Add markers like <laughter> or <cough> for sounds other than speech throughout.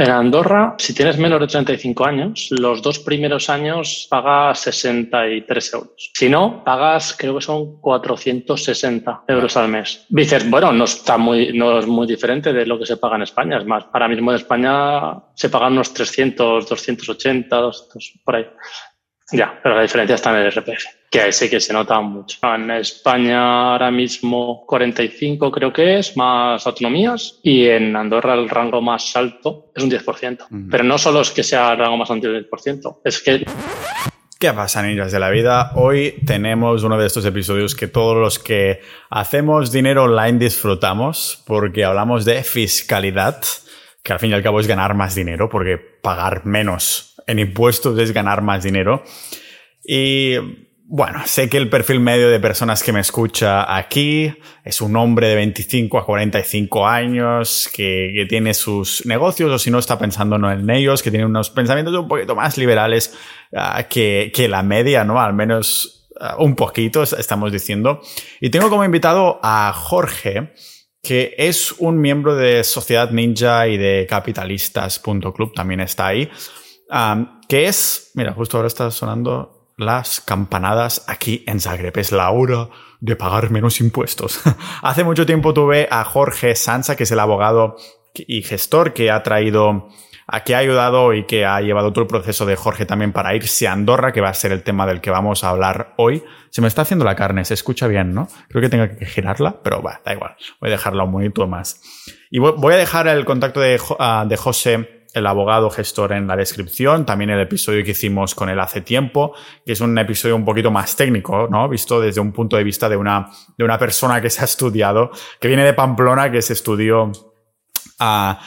En Andorra, si tienes menos de 35 años, los dos primeros años pagas 63 euros. Si no, pagas, creo que son 460 euros al mes. Dices, bueno, no está muy, no es muy diferente de lo que se paga en España. Es más, ahora mismo en España se pagan unos 300, 280, 200, por ahí. Ya, pero la diferencia está en el RPF, que ahí sí que se nota mucho. En España ahora mismo 45 creo que es, más autonomías, y en Andorra el rango más alto es un 10%. Pero no solo es que sea el rango más alto del 10%, es que... ¿Qué pasa, niñas de la vida? Hoy tenemos uno de estos episodios que todos los que hacemos dinero online disfrutamos, porque hablamos de fiscalidad, que al fin y al cabo es ganar más dinero, porque pagar menos en impuestos es ganar más dinero. Y bueno, sé que el perfil medio de personas que me escucha aquí es un hombre de 25 a 45 años que, tiene sus negocios o si no está pensando en ellos, que tiene unos pensamientos un poquito más liberales ah, que, que, la media, ¿no? Al menos ah, un poquito, estamos diciendo. Y tengo como invitado a Jorge, que es un miembro de Sociedad Ninja y de Capitalistas.club, también está ahí que es, mira, justo ahora está sonando las campanadas aquí en Zagreb. Es la hora de pagar menos impuestos. <laughs> Hace mucho tiempo tuve a Jorge Sansa, que es el abogado y gestor que ha traído, a que ha ayudado y que ha llevado todo el proceso de Jorge también para irse a Andorra, que va a ser el tema del que vamos a hablar hoy. Se me está haciendo la carne, se escucha bien, ¿no? Creo que tengo que girarla, pero va, da igual. Voy a dejarla un momento más. Y voy a dejar el contacto de, ah, de José el abogado gestor en la descripción, también el episodio que hicimos con él hace tiempo, que es un episodio un poquito más técnico, ¿no? Visto desde un punto de vista de una, de una persona que se ha estudiado, que viene de Pamplona, que se estudió a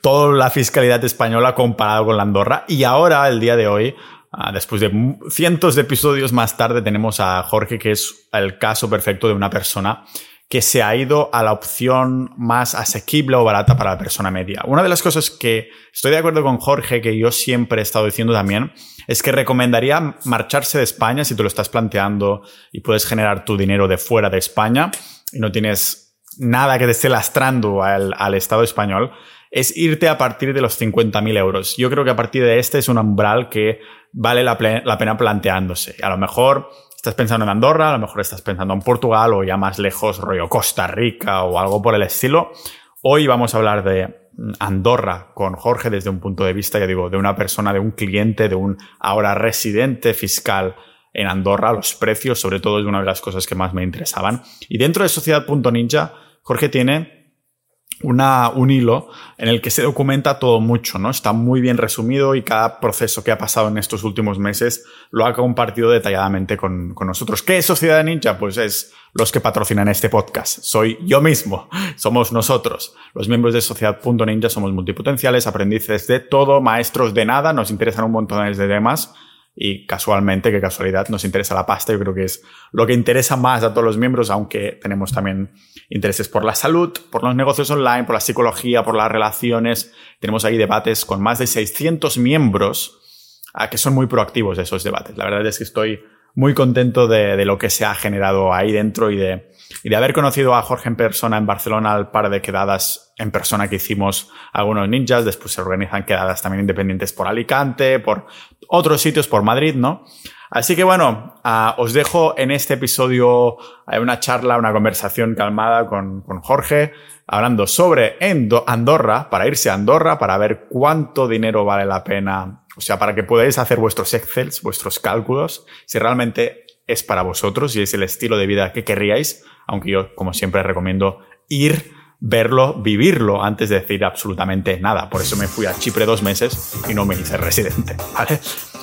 toda la fiscalidad española comparado con la Andorra. Y ahora, el día de hoy, después de cientos de episodios más tarde, tenemos a Jorge, que es el caso perfecto de una persona que se ha ido a la opción más asequible o barata para la persona media. Una de las cosas que estoy de acuerdo con Jorge, que yo siempre he estado diciendo también, es que recomendaría marcharse de España si tú lo estás planteando y puedes generar tu dinero de fuera de España y no tienes nada que te esté lastrando al, Estado español, es irte a partir de los 50.000 euros. Yo creo que a partir de este es un umbral que vale la pena planteándose. A lo mejor estás pensando en Andorra, a lo mejor estás pensando en Portugal o ya más lejos, rollo Costa Rica o algo por el estilo. Hoy vamos a hablar de Andorra con Jorge desde un punto de vista, ya digo, de una persona, de un cliente, de un ahora residente fiscal en Andorra, los precios, sobre todo es una de las cosas que más me interesaban. Y dentro de Sociedad.ninja, Jorge tiene una, un hilo en el que se documenta todo mucho, ¿no? Está muy bien resumido y cada proceso que ha pasado en estos últimos meses lo ha compartido detalladamente con, con nosotros. ¿Qué es Sociedad Ninja? Pues es los que patrocinan este podcast. Soy yo mismo. <laughs> Somos nosotros. Los miembros de Sociedad.ninja somos multipotenciales, aprendices de todo, maestros de nada, nos interesan un montón de temas y casualmente, qué casualidad, nos interesa la pasta. Yo creo que es lo que interesa más a todos los miembros, aunque tenemos también intereses por la salud, por los negocios online, por la psicología, por las relaciones. Tenemos ahí debates con más de 600 miembros que son muy proactivos esos debates. La verdad es que estoy muy contento de, de lo que se ha generado ahí dentro y de, y de haber conocido a Jorge en persona en Barcelona al par de quedadas en persona que hicimos algunos ninjas. Después se organizan quedadas también independientes por Alicante, por otros sitios, por Madrid, ¿no? Así que bueno, uh, os dejo en este episodio hay una charla, una conversación calmada con, con Jorge, hablando sobre Andorra, para irse a Andorra, para ver cuánto dinero vale la pena, o sea, para que podáis hacer vuestros Excels, vuestros cálculos, si realmente es para vosotros y es el estilo de vida que querríais, aunque yo, como siempre, recomiendo ir verlo, vivirlo antes de decir absolutamente nada. Por eso me fui a Chipre dos meses y no me hice residente, <laughs> ¿vale?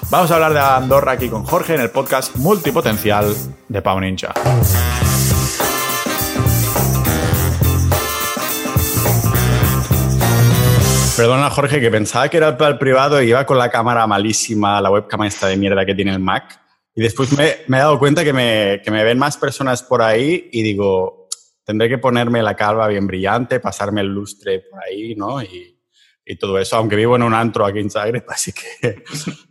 Vamos a hablar de Andorra aquí con Jorge en el podcast multipotencial de Pau Ninja. Perdona, Jorge, que pensaba que era para el privado y iba con la cámara malísima, la webcam esta de mierda que tiene el Mac. Y después me, me he dado cuenta que me, que me ven más personas por ahí y digo, tendré que ponerme la calva bien brillante, pasarme el lustre por ahí, ¿no? Y, y todo eso, aunque vivo en un antro aquí en Zagreb, <laughs> así que...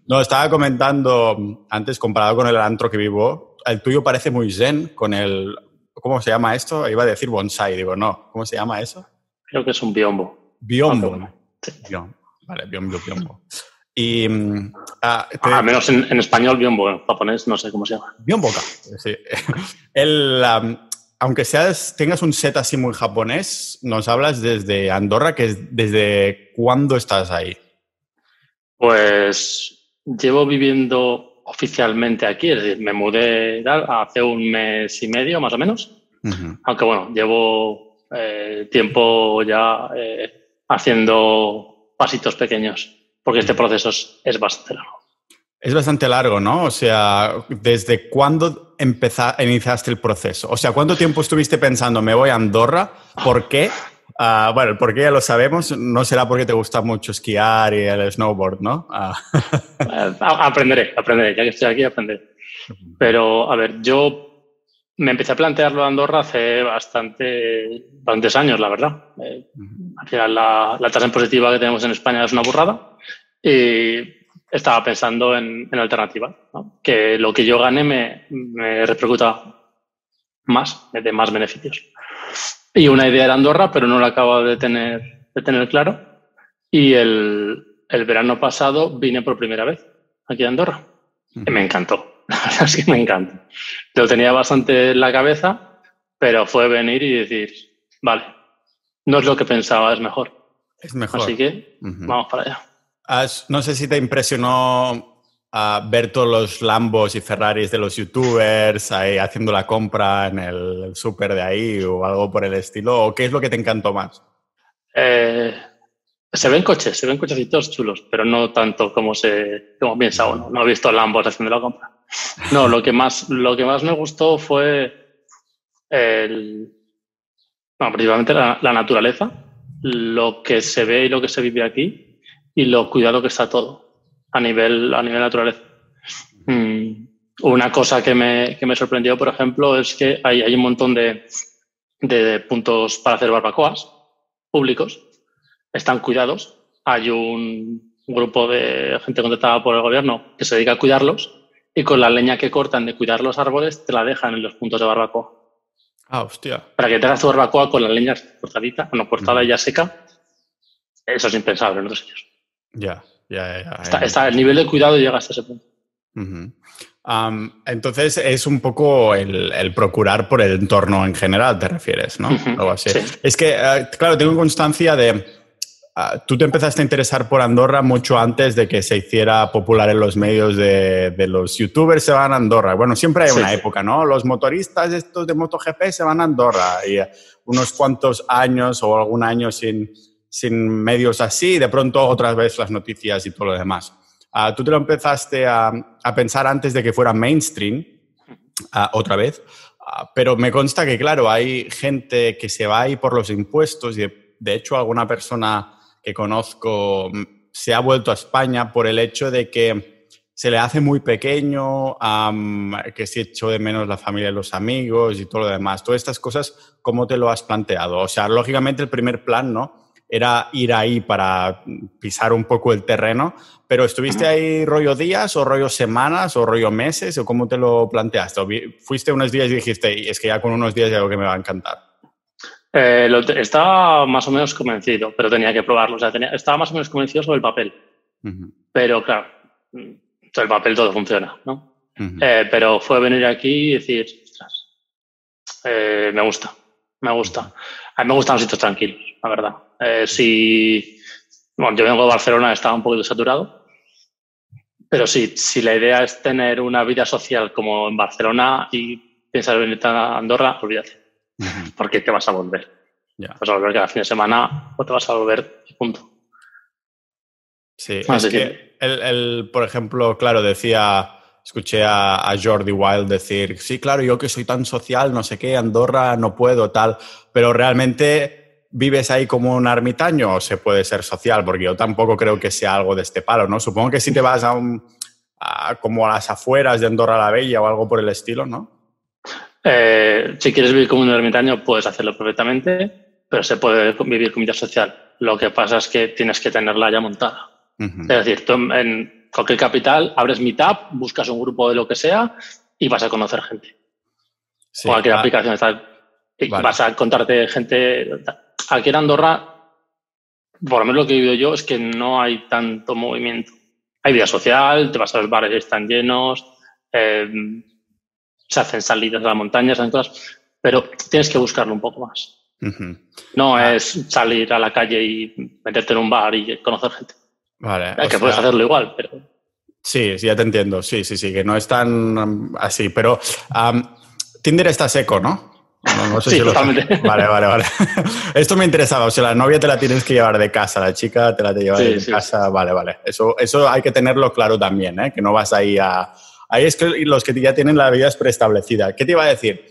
no, estaba comentando antes, comparado con el antro que vivo, el tuyo parece muy zen con el... ¿Cómo se llama esto? Iba a decir bonsai, digo, no. ¿Cómo se llama eso? Creo que es un biombo. Biombo. Biombo. Vale, biombo, biombo. Y, mm, ah, Al menos en, español, biombo, en japonés no sé cómo se llama. Biomboka, sí. <laughs> El, aunque seas, tengas un set así muy japonés, nos hablas desde Andorra, que es desde cuándo estás ahí. Pues llevo viviendo oficialmente aquí, es decir, me mudé hace un mes y medio más o menos, aunque bueno, llevo eh, tiempo ya eh, haciendo pasitos pequeños, porque este proceso es, bastante largo. Es bastante largo, ¿no? O sea, ¿desde cuándo iniciaste el proceso? O sea, ¿cuánto tiempo estuviste pensando, me voy a Andorra? ¿Por qué? Ah, bueno, el por qué ya lo sabemos, no será porque te gusta mucho esquiar y el snowboard, ¿no? Ah. <laughs> Eh, aprenderé, aprenderé, ya que estoy aquí, aprenderé. Pero, a ver, yo me empecé a plantearlo en Andorra hace bastante, bastantes años, la verdad. Eh, al final, la, tasa impositiva que tenemos en España es una burrada y estaba pensando en, en alternativa, que lo que yo gane me, me repercuta más, me dé más beneficios. Y una idea era Andorra, pero no la acabo de tener, de tener claro. Y el, el verano pasado vine por primera vez aquí a Andorra. Y me encantó. <laughs> La verdad es que me encanta. Lo tenía bastante en la cabeza, pero fue venir y decir, vale, no es lo que pensaba, es mejor. Es mejor. Así que vamos para allá. no sé si te impresionó ah, ver todos los Lambos y Ferraris de los youtubers ahí haciendo la compra en el súper de ahí o algo por el estilo, o qué es lo que te encantó más? Eh, se ven coches, se ven cochecitos chulos, pero no tanto como se como piensa uno. No he visto Lambos haciendo la compra. No, lo que más, lo que más me gustó fue el, bueno, principalmente la, naturaleza, lo que se ve y lo que se vive aquí y lo cuidado que está todo a nivel, a nivel naturaleza. Mm, una cosa que me, que me, sorprendió, por ejemplo, es que hay, hay un montón de, de puntos para hacer barbacoas públicos, están cuidados. Hay un grupo de gente contratada por el gobierno que se dedica a cuidarlos y con la leña que cortan de cuidar los árboles te la dejan en los puntos de barbacoa. Ah, hostia. Para que te hagas tu barbacoa con la leña cortadita, bueno, cortada y ya seca, eso es impensable en otros sitios. Ya, ya, ya. Está, el nivel de cuidado llega hasta ese punto. entonces es un poco el, procurar por el entorno en general, te refieres, ¿no? Algo así. Es que, eh, claro, tengo constancia de tú te empezaste a interesar por Andorra mucho antes de que se hiciera popular en los medios de, los youtubers se van a Andorra. Bueno, siempre hay una época, ¿no? Los motoristas estos de MotoGP se van a Andorra y eh, unos cuantos años o algún año sin, sin medios así y de pronto otra vez las noticias y todo lo demás. Ah, tú te lo empezaste a, a, pensar antes de que fuera mainstream, ah, otra vez, pero me consta que, claro, hay gente que se va ahí por los impuestos y de hecho alguna persona que conozco mm, se ha vuelto a España por el hecho de que se le hace muy pequeño, que se echó de menos la familia y los amigos y todo lo demás. Todas estas cosas, ¿cómo te lo has planteado? O sea, lógicamente el primer plan, ¿no? Era ir ahí para pisar un poco el terreno, pero ¿estuviste ahí rollo días o rollo semanas o rollo meses o cómo te lo planteaste? ¿Fuiste unos días y dijiste, es que ya con unos días ya algo que me va a encantar? Eh, estaba más o menos convencido, pero tenía que probarlo. O sea, estaba más o menos convencido sobre el papel. Pero claro, sobre el papel todo funciona, ¿no? Eh, pero fue venir aquí y decir, ostras, eh, me gusta, me gusta. A mí me gustan los sitios tranquilos, la verdad. si, bueno, yo vengo de Barcelona, estaba un poquito saturado. Pero sí, si la idea es tener una vida social como en Barcelona y piensas venir a Andorra, olvídate porque te vas a volver. Vas a volver cada fin de semana o te vas a volver punto. Sí, es que él, por ejemplo, claro, decía, escuché a, Jordi Wild decir, sí, claro, yo que soy tan social, no sé qué, Andorra no puedo, tal, pero realmente vives ahí como un ermitaño o se puede ser social, porque yo tampoco creo que sea algo de este palo, ¿no? Supongo que si te vas a un, como a las afueras de Andorra la Bella o algo por el estilo, ¿no? Eh, si quieres vivir como un ermitaño, puedes hacerlo perfectamente, pero se puede vivir con vida social. Lo que pasa es que tienes que tenerla ya montada. Es decir, tú en cualquier capital abres Meetup, buscas un grupo de lo que sea y vas a conocer gente. cualquier ah, aplicación está, y vas a encontrarte gente. Aquí en Andorra por lo menos lo que he vivido yo es que no hay tanto movimiento. Hay vida social, te vas a los bares y están llenos, eh, se hacen salidas de las montañas, hacen cosas, pero tienes que buscarlo un poco más. No Ah. es salir a la calle y meterte en un bar y conocer gente. Vale. Que puedes hacerlo igual, pero Sí, sí, ya te entiendo. Sí, sí, sí, que no es tan um, así. Pero um, Tinder está seco, ¿no? No, no sé Sí, si lo- totalmente. Vale, vale, vale. <laughs> Esto me interesaba. O sea, la novia te la tienes que llevar de casa, la chica te la te lleva Sí, de sí, casa. Vale, vale. Eso, eso hay que tenerlo claro también, ¿eh? Que no vas ahí a. Ahí es que los que ya tienen la vida es preestablecida. ¿Qué te iba a decir?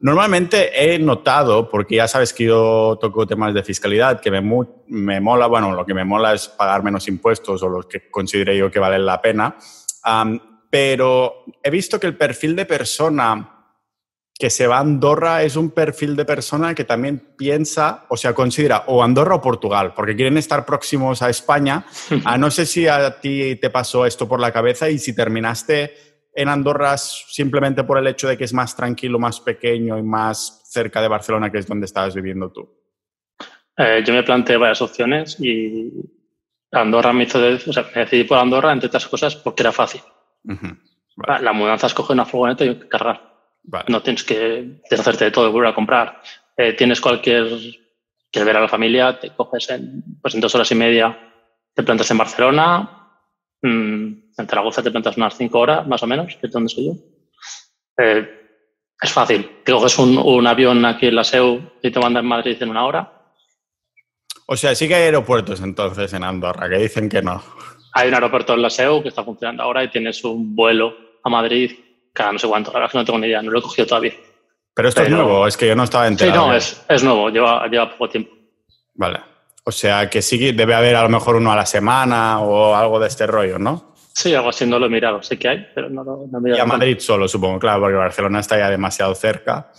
Normalmente he notado, porque ya sabes que yo toco temas de fiscalidad, que me, me mola, bueno, lo que me mola es pagar menos impuestos o los que considere yo que valen la pena. Pero he visto que el perfil de persona que se va a Andorra es un perfil de persona que también piensa, o sea, considera o Andorra o Portugal, porque quieren estar próximos a España. <laughs> Ah, no sé si a ti te pasó esto por la cabeza y si terminaste en Andorra simplemente por el hecho de que es más tranquilo, más pequeño y más cerca de Barcelona, que es donde estabas viviendo tú. eh, yo me planteé varias opciones y Andorra me hizo, de- o sea, me decidí por Andorra, entre otras cosas, porque era fácil. Vale, La mudanza es coger una furgoneta y cargar. Vale. No tienes que deshacerte de todo y volver a comprar. Eh, tienes cualquier. Quieres ver a la familia, te coges en, pues en dos horas y media, te plantas en Barcelona, mm, en Zaragoza te plantas unas cinco horas, más o menos, que es donde soy yo. Eh, es fácil. Te coges un, un avión aquí en la SEU y te mandan en Madrid en una hora. O sea, sí que hay aeropuertos entonces en Andorra, que dicen que no. Hay un aeropuerto en la SEU que está funcionando ahora y tienes un vuelo a Madrid cada no sé cuánto. La verdad que no tengo ni idea, no lo he cogido todavía. Pero esto es nuevo, es que yo no estaba Sí, enterado. no, es, es nuevo, lleva, lleva poco tiempo. Vale. O sea, que sí debe haber a lo mejor uno a la semana o algo de este rollo, ¿no? Sí, algo así no lo he mirado. Sé que hay, pero no lo no he Y mirado. a Madrid solo, supongo, claro, porque Barcelona está ya demasiado cerca.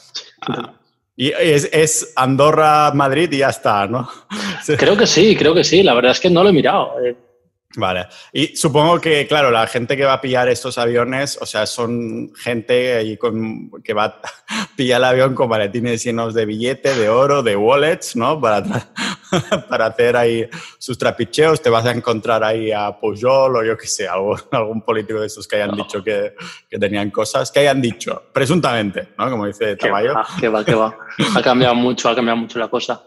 Ah, y es, es Andorra-Madrid y ya está, ¿no? Sí. <laughs> Creo que sí, creo que sí. La verdad es que no lo he mirado. Eh, Vale. Y supongo que, claro, la gente que va a pillar estos aviones, o sea, son gente ahí con, que va a <laughs> pillar el avión con maletines llenos de billete, de oro, de wallets, ¿no? Para, <laughs> para hacer ahí sus trapicheos. Te vas a encontrar ahí a Pujol o yo qué sé, algo- <laughs> algún político de estos que hayan No. dicho que, que tenían cosas, que hayan dicho, presuntamente, ¿no? Como dice que Tamayo. va, que va, que va. Ha cambiado mucho, ha cambiado mucho la cosa.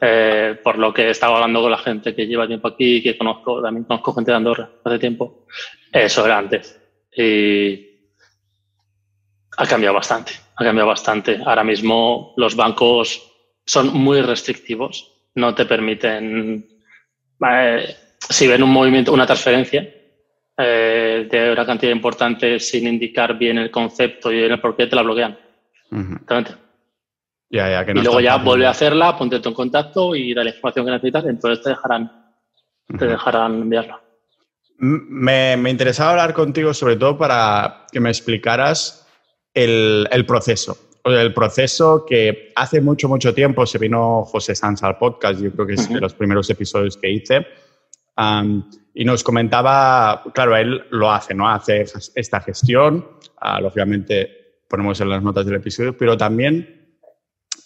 Eh, por lo que he estado hablando con la gente que lleva tiempo aquí, que conozco, también conozco gente de Andorra hace tiempo. Eso era antes. Y ha cambiado bastante, ha cambiado bastante. Ahora mismo los bancos son muy restrictivos, no te permiten, eh, si ven un movimiento, una transferencia eh, de una cantidad importante sin indicar bien el concepto y el por qué, te la bloquean. Exactamente. Ya, ya, que y no luego están ya vuelve a hacerla, ponte en contacto y da la información que necesitas, entonces te dejarán, te dejarán enviarla. Me, me interesaba hablar contigo sobre todo para que me explicaras el, el proceso. O sea, el proceso que hace mucho, mucho tiempo se vino José Sanz al podcast, yo creo que es de Ujú. los primeros episodios que hice, am, y nos comentaba, claro, él lo hace, ¿no? Hace esta gestión, lógicamente ponemos en las notas del episodio, pero también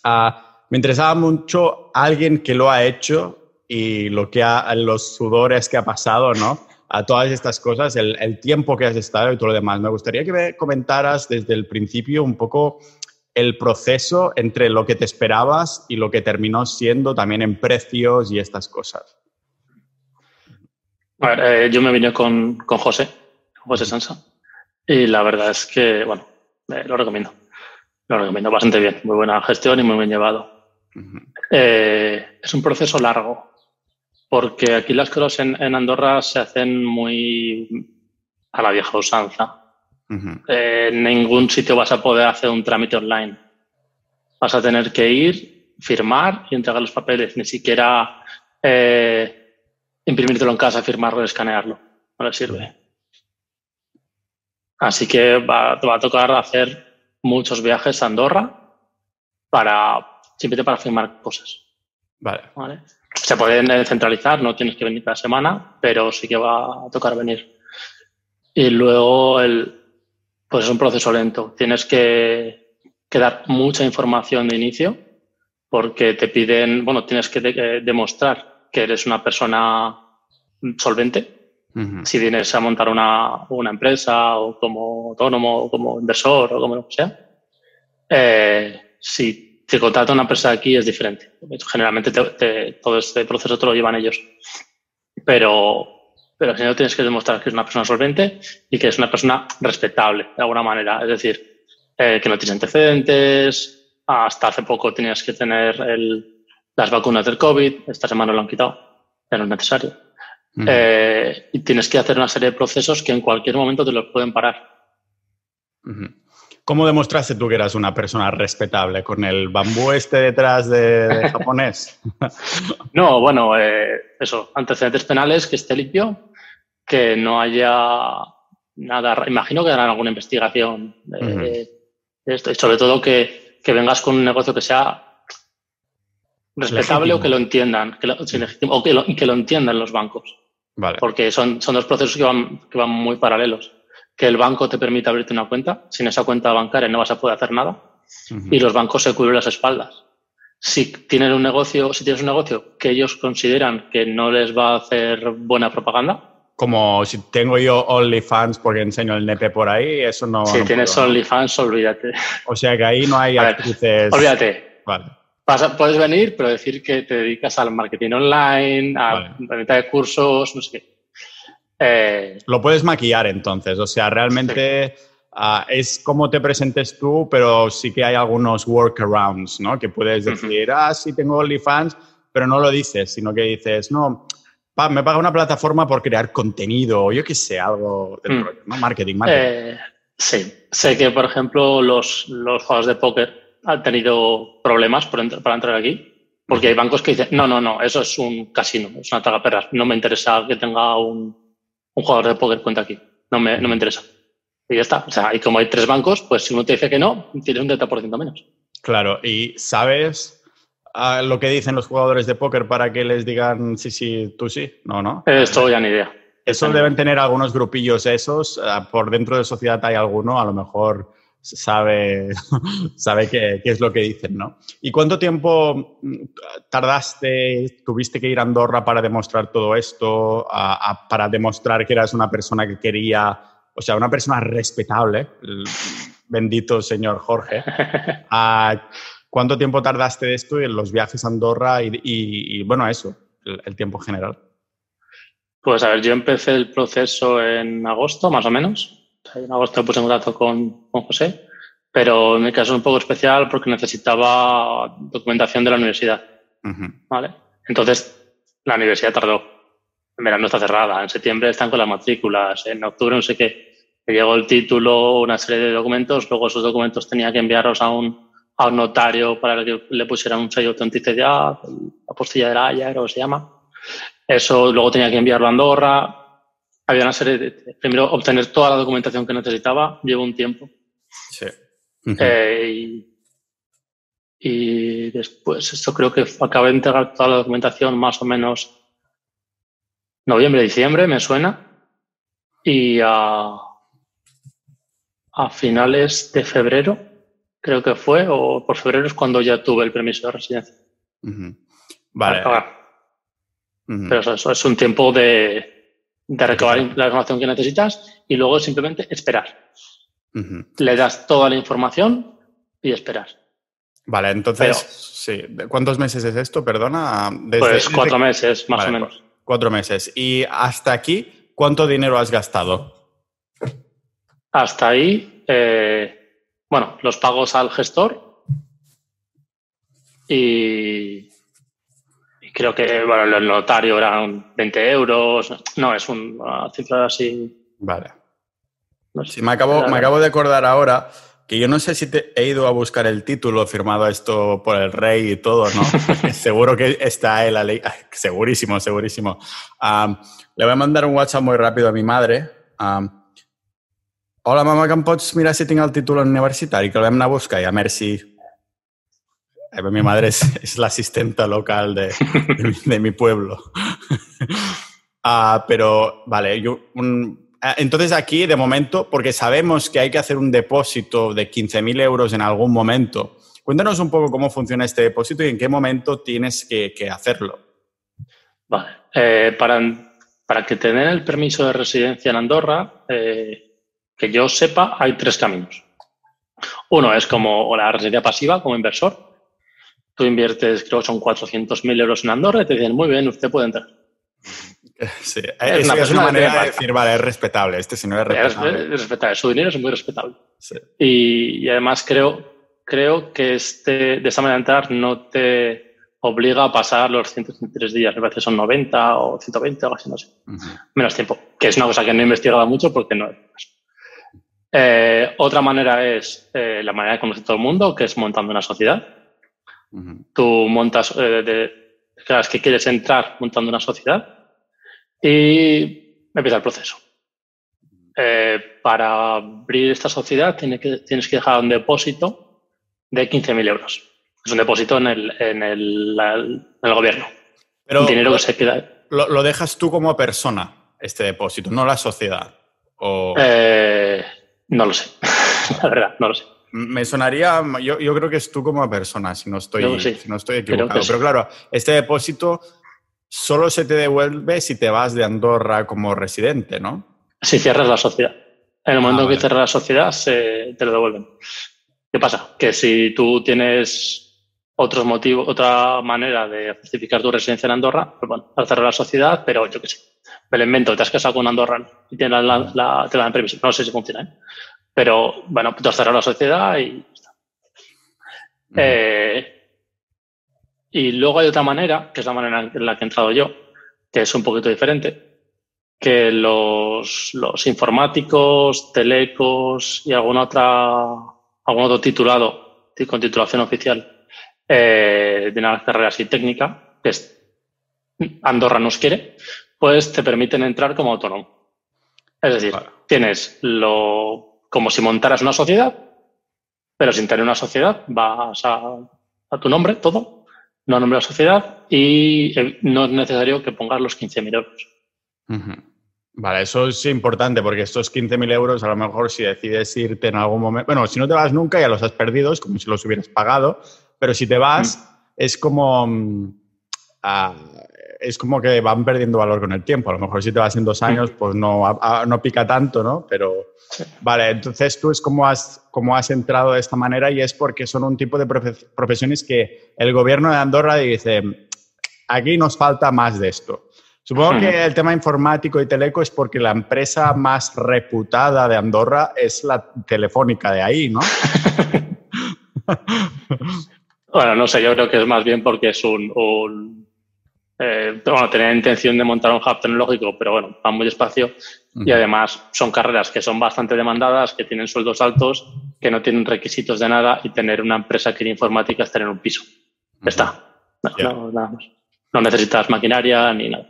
ah, me interesaba mucho alguien que lo ha hecho y lo que ha, los sudores que ha pasado, ¿no? A todas estas cosas, el, tiempo que has estado y todo lo demás. Me gustaría que me comentaras desde el principio un poco el proceso entre lo que te esperabas y lo que terminó siendo también en precios y estas cosas. Eh, yo me vine con, con José, José Sansa, y la verdad es que, bueno, eh, lo recomiendo. Lo recomiendo bastante bien, muy buena gestión y muy bien llevado. Eh, es un proceso largo, porque aquí las cosas en, en Andorra se hacen muy a la vieja usanza. Eh, en ningún sitio vas a poder hacer un trámite online. Vas a tener que ir, firmar y entregar los papeles. Ni siquiera eh, imprimírtelo en casa, firmarlo y escanearlo. No le sirve. Así que va, te va a tocar hacer muchos viajes a Andorra para simplemente para firmar cosas. Vale. ¿vale? Se pueden eh, centralizar, no tienes que venir cada semana, pero sí que va a tocar venir. Y luego el, pues es un proceso lento. Tienes que, que dar mucha información de inicio porque te piden, bueno, tienes que de- eh, demostrar que eres una persona solvente. Si vienes a montar una, una, empresa o como autónomo o como inversor o como lo sea. Eh, si te contrata una empresa aquí es diferente. Generalmente todo este proceso te lo llevan ellos. Pero, pero si no tienes que demostrar que eres una persona solvente y que eres una persona respetable de alguna manera. Es decir, eh, que no tienes antecedentes. Hasta hace poco tenías que tener el, las vacunas del COVID. Esta semana lo han quitado. Ya no es necesario. Eh, y tienes que hacer una serie de procesos que en cualquier momento te los pueden parar. ¿Cómo demostraste tú que eras una persona respetable? ¿Con el bambú este detrás de, <laughs> japonés? <laughs> no, bueno, eh, eso, antecedentes penales, que esté limpio, que no haya nada, imagino que harán alguna investigación de, esto, y sobre todo que, que, vengas con un negocio que sea respetable o que lo entiendan, que o que lo, que lo entiendan los bancos. Porque son, son dos procesos que van, que van muy paralelos. Que el banco te permite abrirte una cuenta, sin esa cuenta bancaria no vas a poder hacer nada. Y los bancos se cubren las espaldas. Si tienen un negocio, si tienes un negocio que ellos consideran que no les va a hacer buena propaganda, como si tengo yo OnlyFans porque enseño el nepe por ahí, eso no. Si tienes OnlyFans, olvídate. O sea que ahí no hay actrices. Olvídate. Vale puedes venir, pero decir que te dedicas al marketing online, a la venta de cursos, no sé qué. Eh, Lo puedes maquillar entonces, o sea, realmente ah, es como te presentes tú, pero sí que hay algunos workarounds, ¿no? Que puedes decir, ah, sí, tengo OnlyFans, pero no lo dices, sino que dices, no, me paga una plataforma por crear contenido, o yo qué sé, algo del mm. ¿no? Marketing, marketing. Eh, sí, sé que, por ejemplo, los, los juegos de póker han tenido problemas para entrar aquí. Porque hay bancos que dicen, no, no, no, eso es un casino, es una tagaperras. No me interesa que tenga un, un jugador de póker cuenta aquí. No me, no me interesa. Y ya está. O sea, y como hay tres bancos, pues si uno te dice que no, tienes un 30% menos. Claro, y ¿sabes ah, lo que dicen los jugadores de póker para que les digan sí, sí, tú sí? No, no. Esto ya ni idea. Eso deben tener algunos grupillos esos. Ah, por dentro de sociedad hay alguno, a lo mejor sabe, <laughs> sabe qué, es lo que dicen, ¿no? ¿Y cuánto tiempo mm, tardaste, tuviste que ir a Andorra para demostrar todo esto, para demostrar que eras una persona que quería, o sea, una persona respetable, bendito señor Jorge? <laughs> ¿Cuánto tiempo tardaste de esto en los viajes a Andorra y, bueno, eso, el, tiempo general? Pues a ver, yo empecé el proceso en agosto, más o menos en agosto me puse en contacto con, con José, pero en mi caso es un poco especial porque necesitaba documentación de la universidad. ¿vale? Entonces, la universidad tardó. En verano está cerrada, en septiembre están con las matrículas, en octubre no sé qué. Me llegó el título, una serie de documentos, luego esos documentos tenía que enviarlos a un, a un notario para que le pusieran un sello de autenticidad, la postilla de la Haya, creo que se llama. Eso luego tenía que enviarlo a Andorra, había una serie de, primero obtener toda la documentación que necesitaba llevó un tiempo. Sí. Eh, y, después, esto creo que acabé de entregar toda la documentación más o menos noviembre, diciembre, me suena. Y a, a finales de febrero, creo que fue, o por febrero es cuando ya tuve el permiso de residencia. Vale. Pero eso, es un tiempo de, de recabar la información que necesitas y luego simplemente esperar. Le das toda la información y esperar. Vale, entonces, sí. ¿Cuántos meses es esto? Perdona. pues cuatro meses, más o menos. Cuatro meses. ¿Y hasta aquí cuánto dinero has gastado? Hasta ahí, eh, bueno, los pagos al gestor y, creo que bueno, el notario eran 20 euros. No, es una cifra así. Vale. me, acabo, me acabo de acordar ahora que yo no sé si te he ido a buscar el título firmado esto por el rey y todo, ¿no? <laughs> Seguro que está en la ley. Segurísimo, segurísimo. le voy a mandar un WhatsApp muy rápido a mi madre. Hola, mamá, que em pots mirar si tengo el título universitario? Que lo vam anar a buscar i a Merci eh, mi madre <laughs> es, la asistenta local de, mi, pueblo. <laughs> Ah, pero, vale, ah, entonces aquí, de momento, porque sabemos que hay que hacer un depósito de 15.000 euros en algún momento, cuéntanos un poco cómo funciona este depósito y en qué momento tienes que, hacerlo. Vale. Eh, para, para que te den el permiso de residencia en Andorra, eh, que yo sepa, hay tres caminos. Uno es como la residencia pasiva, como inversor. Tú inviertes, creo que son 400.000 euros en Andorra y te dicen, muy bien, usted puede entrar. <laughs> Sí, es, una, es una manera de decir, vale, es respetable, este si no es respetable. Es, es respetable, su dinero es muy respetable. Sí. Y, y, además creo, creo que este, de esa manera de entrar no te obliga a pasar los 133 días, me parece son 90 o 120 o algo así, no sé. Uh -huh. Menos tiempo, que es una cosa que no he investigado mucho porque no es. Eh, otra manera es eh, la manera de conocer todo el mundo, que es montando una sociedad. Uh -huh. Tú montas, eh, de, que quieres entrar montando una sociedad y empieza el proceso. Eh, para abrir esta sociedad tienes que, tienes que dejar un depósito de 15.000 euros. Es un depósito en el, en el, en el gobierno. Pero dinero que se queda. Lo, lo, dejas tú como persona, este depósito, no la sociedad. O... Eh, no lo sé. <laughs> la verdad, no lo sé. Me sonaría, yo, yo, creo que es tú como persona, si no estoy, sí. si no estoy equivocado. Pero claro, este depósito solo se te devuelve si te vas de Andorra como residente, ¿no? Si cierras la sociedad. En el momento ah, vale. que cierras la sociedad, se, te lo devuelven. ¿Qué pasa? Que si tú tienes otros motivos, otra manera de justificar tu residencia en Andorra, pues bueno, al cerrar la sociedad, pero yo qué sé, me lo invento, te has casado con un andorrano y tienes la, la, te dan permiso. No sé si funciona, ¿eh? Pero bueno, has cerrado la sociedad y. Uh -huh. eh, y luego hay otra manera, que es la manera en la que he entrado yo, que es un poquito diferente, que los, los informáticos, telecos y alguna otra, algún otro titulado con titulación oficial eh, de una carrera así técnica, que es Andorra nos quiere, pues te permiten entrar como autónomo. Es decir, vale. tienes lo como si montaras una sociedad, pero sin tener una sociedad, vas a, a tu nombre, todo, no nombre la sociedad y eh, no es necesario que pongas los 15.000 euros. Uh -huh. Vale, eso es importante porque estos 15.000 euros a lo mejor si decides irte en algún momento, bueno, si no te vas nunca ya los has perdido, es como si los hubieras pagado, pero si te vas uh-huh. es como... Uh, es como que van perdiendo valor con el tiempo. A lo mejor si te vas en dos años, pues no, a, no pica tanto, ¿no? Pero, vale, entonces tú es como has, como has entrado de esta manera y es porque son un tipo de profesiones que el gobierno de Andorra dice, aquí nos falta más de esto. Supongo que el tema informático y teleco es porque la empresa más reputada de Andorra es la telefónica de ahí, ¿no? <laughs> bueno, no sé, yo creo que es más bien porque es un, un eh, bueno, tenía intención de montar un hub tecnológico, pero bueno, va muy despacio. Uh -huh. Y además son carreras que son bastante demandadas, que tienen sueldos altos, que no tienen requisitos de nada y tener una empresa que de informática es tener un piso. Uh -huh. Está. No, yeah. no, nada más. no necesitas maquinaria ni nada.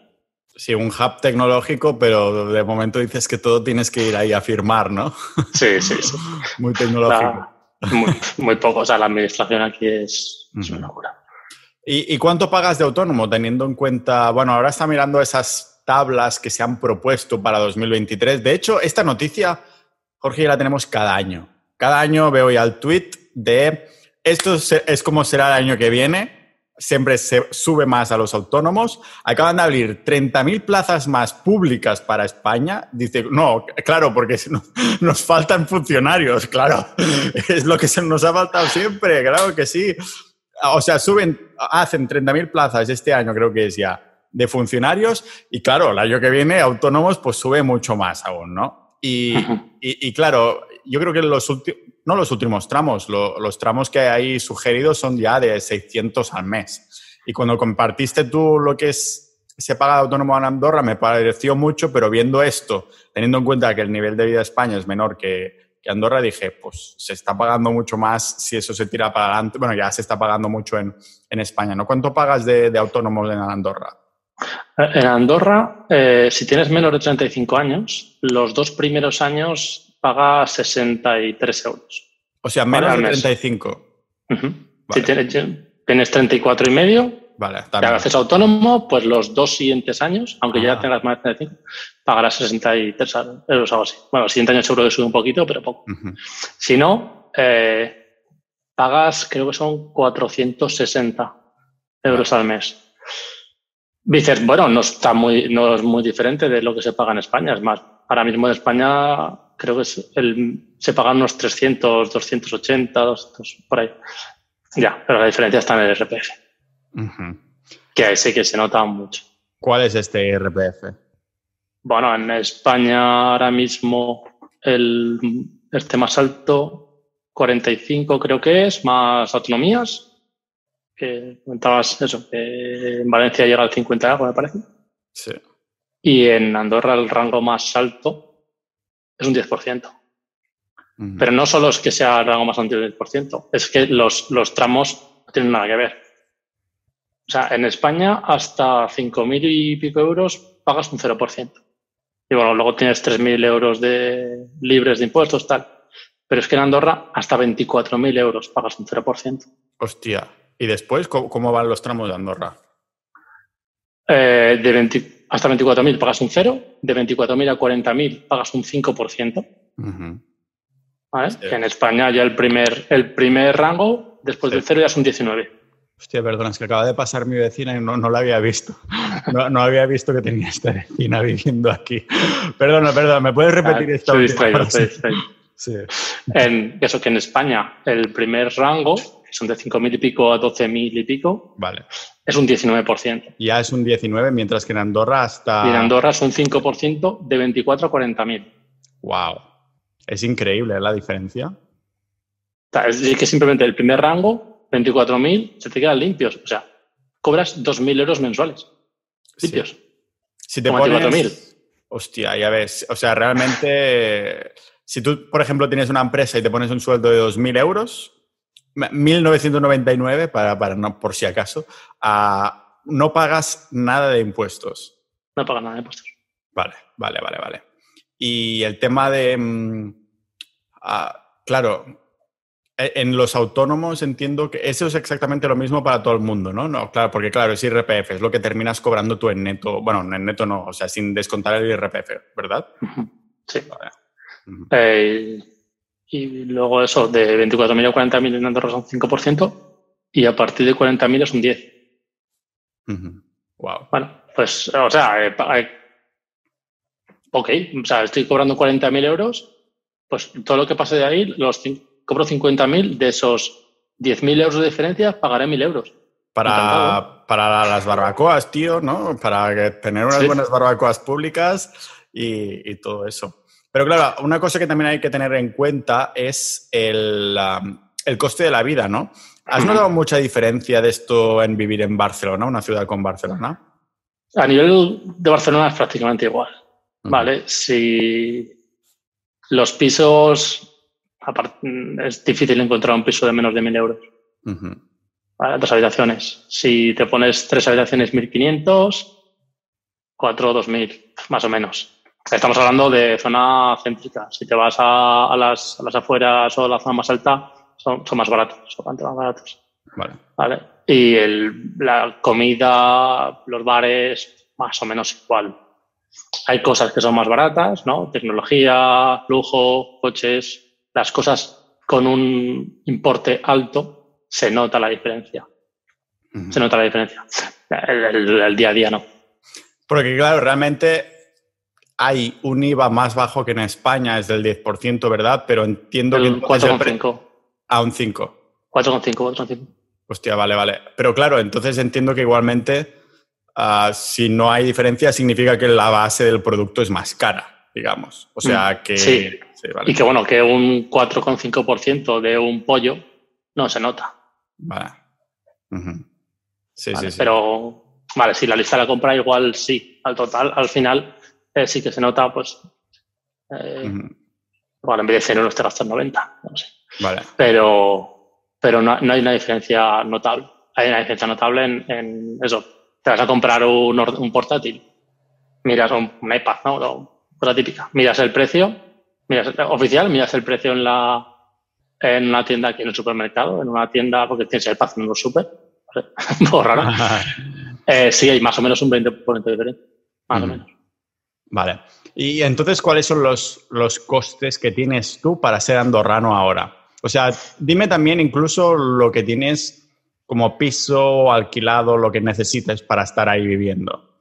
Sí, un hub tecnológico, pero de momento dices que todo tienes que ir ahí a firmar, ¿no? <laughs> Sí, sí, sí. muy tecnológico. muy, muy, poco. O sea, la administración aquí es, uh -huh. es una locura. ¿Y, ¿Y, cuánto pagas de autónomo teniendo en cuenta, bueno, ahora está mirando esas tablas que se han propuesto para 2023? De hecho, esta noticia, Jorge, la tenemos cada año. Cada año veo ya el tweet de esto es como será el año que viene, siempre se sube más a los autónomos. Acaban de abrir 30.000 plazas más públicas para España. Dice, no, claro, porque <laughs> nos, faltan funcionarios, <laughs> claro. <laughs> Es lo que nos ha faltado siempre, claro que sí o sea, suben, hacen 30.000 plazas este año, creo que es ya, de funcionarios, y claro, el año que viene, autónomos, pues sube mucho más aún, ¿no? Y, y, y claro, yo creo que los últimos, no los últimos tramos, lo, los tramos que hay sugeridos son ya de 600 al mes. Y cuando compartiste tú lo que es, se paga de autónomo en Andorra, me pareció mucho, pero viendo esto, teniendo en cuenta que el nivel de vida de España es menor que, que Andorra dije, pues se está pagando mucho más si eso se tira para adelante. Bueno, ya se está pagando mucho en, en España, ¿no? ¿Cuánto pagas de, de, autónomos en Andorra? En Andorra, eh, si tienes menos de 35 años, los dos primeros años pagas 63 euros. O sea, menos de 35. Uh -huh. vale. Si tienes, tienes 34 y medio, Vale, te haces autónomo, pues los dos siguientes años, aunque ah. ya tengas más de 35, pagarás 63 euros o algo así. Bueno, el siguiente año seguro que sube un poquito, pero poco. Uh -huh. Si no, eh, pagas, creo que son 460 euros al mes. Dices, bueno, no está muy, no es muy diferente de lo que se paga en España. Es más, ahora mismo en España creo que es el, se pagan unos 300, 280, 200, por ahí. Ya, pero la diferencia está en el RPF. Que ahí sí que se nota mucho. ¿Cuál es este RPF? Bueno, en España ahora mismo el, este más alto, 45 creo que es, más autonomías, que comentabas eso, que en Valencia llega al 50 algo, me parece. Sí. Y en Andorra el rango más alto es un 10%. Pero no solo es que sea el rango más alto del 10%, es que los, los tramos no tienen nada que ver. O sea, en España hasta 5.000 y pico euros pagas un 0%. Y bueno, luego tienes 3.000 euros de libres de impuestos, tal. Pero es que en Andorra hasta 24.000 euros pagas un 0%. Hostia. ¿Y después cómo, van los tramos de Andorra? Eh, de hasta 24.000 pagas un 0, de 24.000 a 40.000 pagas un 5%. ¿Vale? En España ya el primer, el primer rango, después del 0 ya es un 19. Hostia, perdona, es que acaba de pasar mi vecina y no, no la había visto. No, no, había visto que tenía esta vecina viviendo aquí. Perdona, perdona, ¿me puedes repetir ah, esta última Sí. En, eso que en España el primer rango, que son de 5.000 y pico a 12.000 y pico, vale. es un 19%. Ya es un 19%, mientras que en Andorra hasta... Y en Andorra es un 5% de 24 a 40.000. ¡Wow! Es increíble la diferencia. Es que simplemente el primer rango 24.000 se te quedan limpios. O sea, cobras 2.000 euros mensuales. Limpios. Si te pones... Hostia, ya ves. O sea, realmente, si tú, por ejemplo, tienes una empresa y te pones un sueldo de 2.000 euros, 1.999, para, para no, por si acaso, no pagas nada de impuestos. No pagas nada de impuestos. Vale, vale, vale, vale. Y el tema de... Mm, claro, eh, en los autónomos entiendo que eso es exactamente lo mismo para todo el mundo, ¿no? No, claro, porque claro, es IRPF, es lo que terminas cobrando tú en neto. Bueno, en neto no, o sea, sin descontar el IRPF, ¿verdad? Sí. Eh, y luego eso, de 24.000 a 40.000 en Andorra son 5% y a partir de 40.000 es un 10%. Wow. Bueno, pues, o sea, eh, ok, o sea, estoy cobrando 40.000 euros, pues todo lo que pase de ahí, los 5 cobro 50.000, de esos 10.000 euros de diferencia pagaré 1.000 euros. Para, para, las barbacoas, tío, ¿no? Para tener unas buenas barbacoas públicas y, todo eso. Pero claro, una cosa que también hay que tener en cuenta es el, el coste de la vida, ¿no? ¿Has notado mucha diferencia de esto en vivir en Barcelona, una ciudad con Barcelona? A nivel de Barcelona es prácticamente igual. ¿Vale? Si los pisos es difícil encontrar un piso de menos de 1.000 euros. Dos habitaciones. Si te pones tres habitaciones, 1.500, cuatro, 2.000, más o menos. Estamos hablando de zona céntrica. Si te vas a, las, a las, afueras o a la zona más alta, son, son más baratos, son bastante más baratos. Vale. ¿Vale? Y el, la comida, los bares, más o menos igual. Hay cosas que son más baratas, ¿no? Tecnología, lujo, coches, las cosas con un importe alto, se nota la diferencia. Se nota la diferencia. El, día a día no. Porque claro, realmente hay un IVA más bajo que en España, es del 10%, ¿verdad? Pero entiendo el que... 4,5. A un 5. 4,5, 4,5. Hostia, vale, vale. Pero claro, entonces entiendo que igualmente, ah, si no hay diferencia, significa que la base del producto es más cara, digamos. O sea mm, que... Sí. Y que bueno, que un 4,5% de un pollo no se nota. Vale. sí, sí, sí. Pero, vale, si la lista la compra igual sí, al total, al final eh, sí que se nota, pues, eh, en vez de 100 euros te gastas 90, no sé. Vale. Pero, pero no, hay una diferencia notable. Hay una diferencia notable en, eso. Te vas a comprar un, un portátil, miras un, un iPad, ¿no? Cosa típica. Miras el precio miras, oficial, miras el precio en la en una tienda aquí en el supermercado, en una tienda, porque tienes el paso en los super, <laughs> un poco raro. <laughs> eh, sí, hay más o menos un 20% diferente, más o menos. Vale. Y entonces, ¿cuáles son los, los costes que tienes tú para ser andorrano ahora? O sea, dime también incluso lo que tienes como piso, alquilado, lo que necesites para estar ahí viviendo?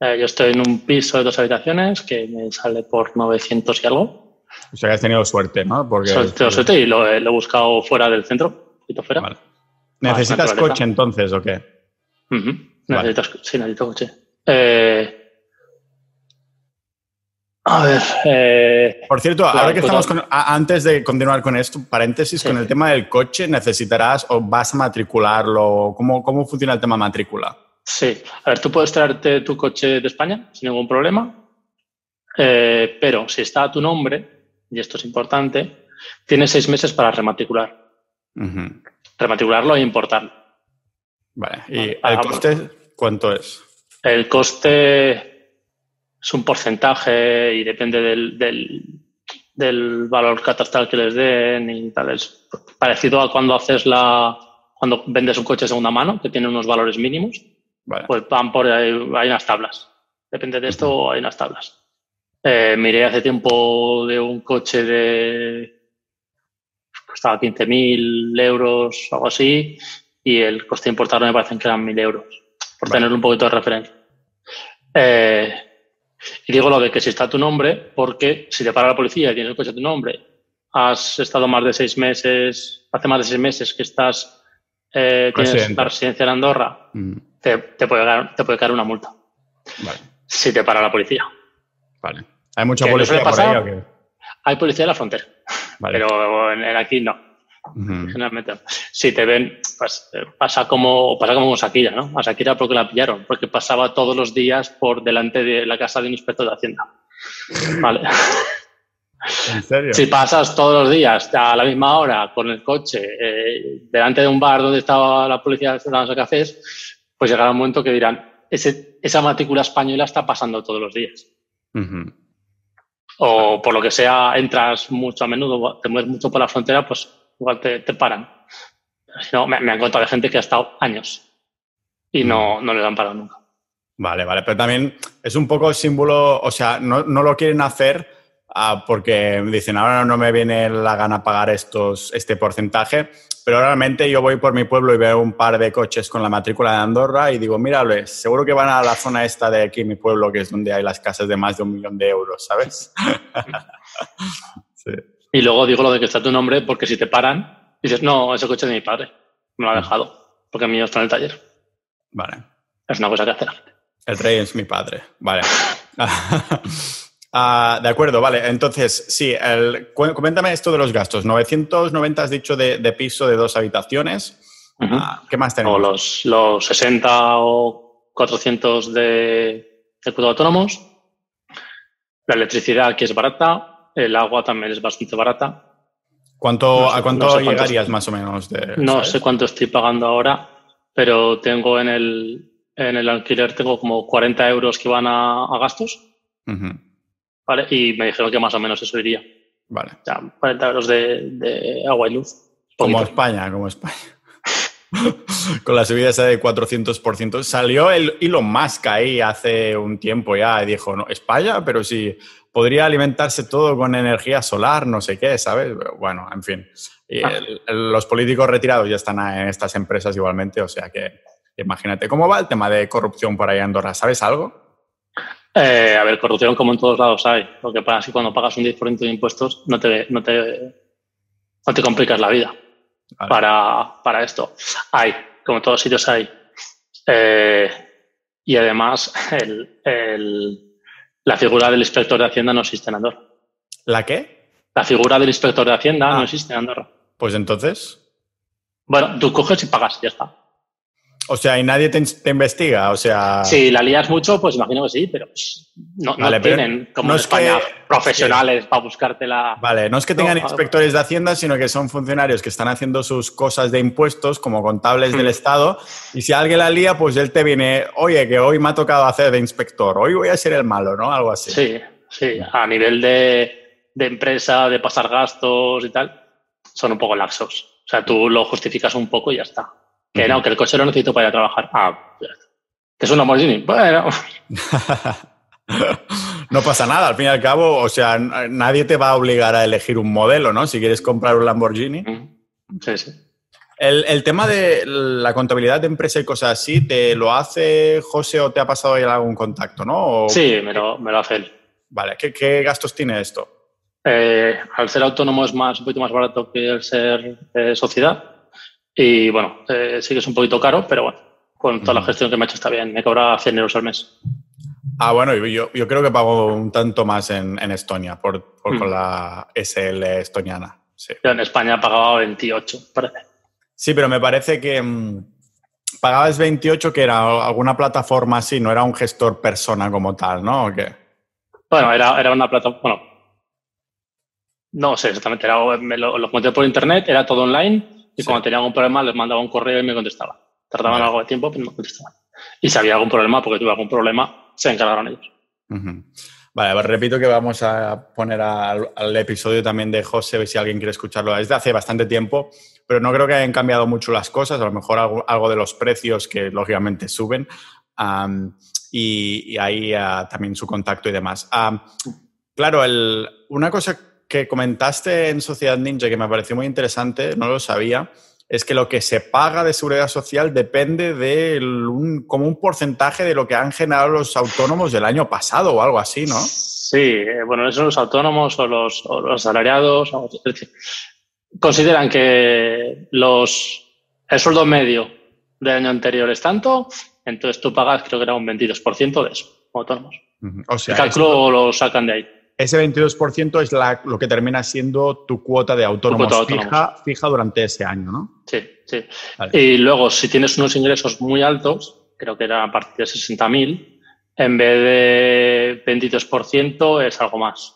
Eh, yo estoy en un piso de dos habitaciones que me sale por 900 y algo. O sea que has tenido suerte, ¿no? Porque suerte y lo, he buscado fuera del centro, fuera. Vale. ¿Necesitas coche entonces o qué? Necesitas, Sí, necesito coche. Eh, a ver. Eh, Por cierto, ahora que estamos con, antes de continuar con esto, paréntesis, con el tema del coche, ¿necesitarás o vas a matricularlo? ¿Cómo, ¿Cómo funciona el tema matrícula? Sí, a ver, tú puedes traerte tu coche de España sin ningún problema, eh, pero si está a tu nombre, y esto es importante, tienes seis meses para rematricular. Rematricularlo e importarlo. Vale, ¿y el coste cuánto es? El coste es un porcentaje y depende del, del, valor catastral que les den y tal. Es parecido a cuando haces la, cuando vendes un coche de segunda mano, que tiene unos valores mínimos. Pues van por ahí, hay unas tablas. Depende de esto, hay unas tablas. Eh, miré hace tiempo de un coche de costaba 15.000 euros, algo así, y el coste de importarlo me parecen que eran 1.000 euros, por tener un poquito de referencia. Eh, y digo lo de que si está tu nombre, porque si te para la policía y tienes el coche a tu nombre, has estado más de seis meses, hace más de seis meses que estás, eh, tienes la residencia en Andorra, mm. Te, puede caer, te puede caer una multa. Vale. Si te para la policía. Vale. ¿Hay mucha policía por ahí o qué? Hay policía en la frontera. Pero en, aquí no. Generalmente. Si te ven, pues, eh, pasa como pasa como con Shakira, ¿no? A Shakira porque la pillaron, porque pasaba todos los días por delante de la casa de un inspector de Hacienda. Vale. <laughs> ¿En serio? Si pasas todos los días a la misma hora con el coche eh, delante de un bar donde estaba la policía de cafés, pues llegará un momento que dirán, ese, esa matrícula española está pasando todos los días. O por lo que sea, entras mucho a menudo, te mueves mucho por la frontera, pues igual te, paran. no, me, han contado de gente que ha estado años y no, no le han parado nunca. Vale, vale, pero también es un poco símbolo, o sea, no, lo quieren hacer ah, porque dicen, ahora no me viene la gana pagar estos, este porcentaje, pero realmente yo voy por mi pueblo y veo un par de coches con la matrícula de Andorra y digo, mírale, seguro que van a la zona esta de aquí, mi pueblo, que es donde hay las casas de más de un millón de euros, ¿sabes? <laughs> sí. Y luego digo lo de que está tu nombre porque si te paran, dices, no, ese coche es de mi padre. Me lo ha dejado porque el mío está en el taller. Vale. Es una cosa que hace la gente. El rey es mi padre. Vale. <laughs> Ah, de acuerdo, vale. Entonces, sí, el, coméntame esto de los gastos. 990 has dicho de, piso de dos habitaciones. Ah, ¿Qué más tenemos? O los, los 60 o 400 de, de autónomos. La electricidad, que es barata el agua también es bastante barata. ¿Cuánto, ¿A cuánto llegarías más o menos? no sé cuánto estoy pagando ahora, pero tengo en el, en el alquiler tengo como 40 euros que van a, gastos. ¿Vale? Y me dijeron que más o menos eso iría. Vale. Ya, 40 euros de, agua y luz. Como España, como España. <laughs> Con la subida esa de 400%. Salió el Elon Musk ahí hace un tiempo ya y dijo, no, España, pero sí, podría alimentarse todo con energía solar, no sé qué, ¿sabes? Bueno, en fin. Ah. los políticos retirados ya están en estas empresas igualmente, o sea que imagínate. ¿Cómo va el tema de corrupción por ahí en Andorra? ¿Sabes algo? Eh, a ver, corrupción como en todos lados hay. Lo que pasa es que cuando pagas un 10% de impuestos no te, no te, no te complicas la vida para, para, esto. Hay, como en todos sitios hay. Eh, y además, <laughs> el, el la figura del inspector de Hacienda no existe en Andorra. ¿La qué? La figura del inspector de Hacienda no ah. existe en Andorra. Pues entonces. Bueno, tú coges y pagas, ya está. O sea, y nadie te, investiga, o sea... Si la lías mucho, pues imagino que sí, pero pues, no, tienen, como en España, profesionales para buscarte la... Vale, no es que tengan inspectores de Hacienda, sino que son funcionarios que están haciendo sus cosas de impuestos como contables del mm. Estado, y si alguien la lía, pues él te viene, oye, que hoy me ha tocado hacer de inspector, hoy voy a ser el malo, ¿no? Algo así. Sí, sí, a nivel de, de empresa, de pasar gastos y tal, son un poco laxos. O sea, tú lo justificas un poco y ya está. Que no, que el coche lo necesito para ir a trabajar. Ah, que es un Lamborghini. Bueno. <laughs> no pasa nada, al fin y al cabo, o sea, nadie te va a obligar a elegir un modelo, ¿no? Si quieres comprar un Lamborghini. Sí, sí. El, tema de la contabilidad de empresa y cosas así, ¿te lo hace José o te ha pasado ya algún contacto, no? Sí, me lo, hace él. Vale, ¿qué, gastos tiene esto? Eh, al ser autónomo es más, un poquito más barato que el ser eh, sociedad. Y bueno, eh, sí que es un poquito caro, pero bueno, con toda la gestión que me ha hecho está bien. Me cobra 100 euros al mes. Ah, bueno, yo, yo creo que pago un tanto más en, Estonia por, con mm. la SL estoniana. Sí. Yo en España pagaba 28, parece. Sí, pero me parece que mm, pagabas 28, que era alguna plataforma así, no era un gestor persona como tal, ¿no? Bueno, era, era una plataforma. Bueno, no sé exactamente, era, me lo, lo por internet, era todo online y cuando tenía algún problema les mandaba un correo y me contestaba. Tardaban algo de tiempo, pero me contestaban. Y si había algún problema, porque tuve algún problema, se encargaron ellos. Vale, pues repito que vamos a poner al, episodio también de José, si alguien quiere escucharlo desde hace bastante tiempo, pero no creo que hayan cambiado mucho las cosas, a lo mejor algo, de los precios que lógicamente suben, y, ahí ah, también su contacto y demás. claro, una cosa que comentaste en Sociedad Ninja que me pareció muy interesante, no lo sabía, es que lo que se paga de seguridad social depende de un, como un porcentaje de lo que han generado los autónomos del año pasado o algo así, ¿no? Sí, eh, bueno, eso los autónomos o los, o los salariados. consideran que los, el sueldo medio del año anterior es tanto, entonces tú pagas, creo que era un 22% de eso, autónomos. O sea, el cálculo lo sacan de ahí ese 22% es lo que termina siendo tu cuota de autónomos, Fija, durante ese año, ¿no? Sí, sí. Y luego, si tienes unos ingresos muy altos, creo que era a partir de 60.000, en vez de 22% es algo más.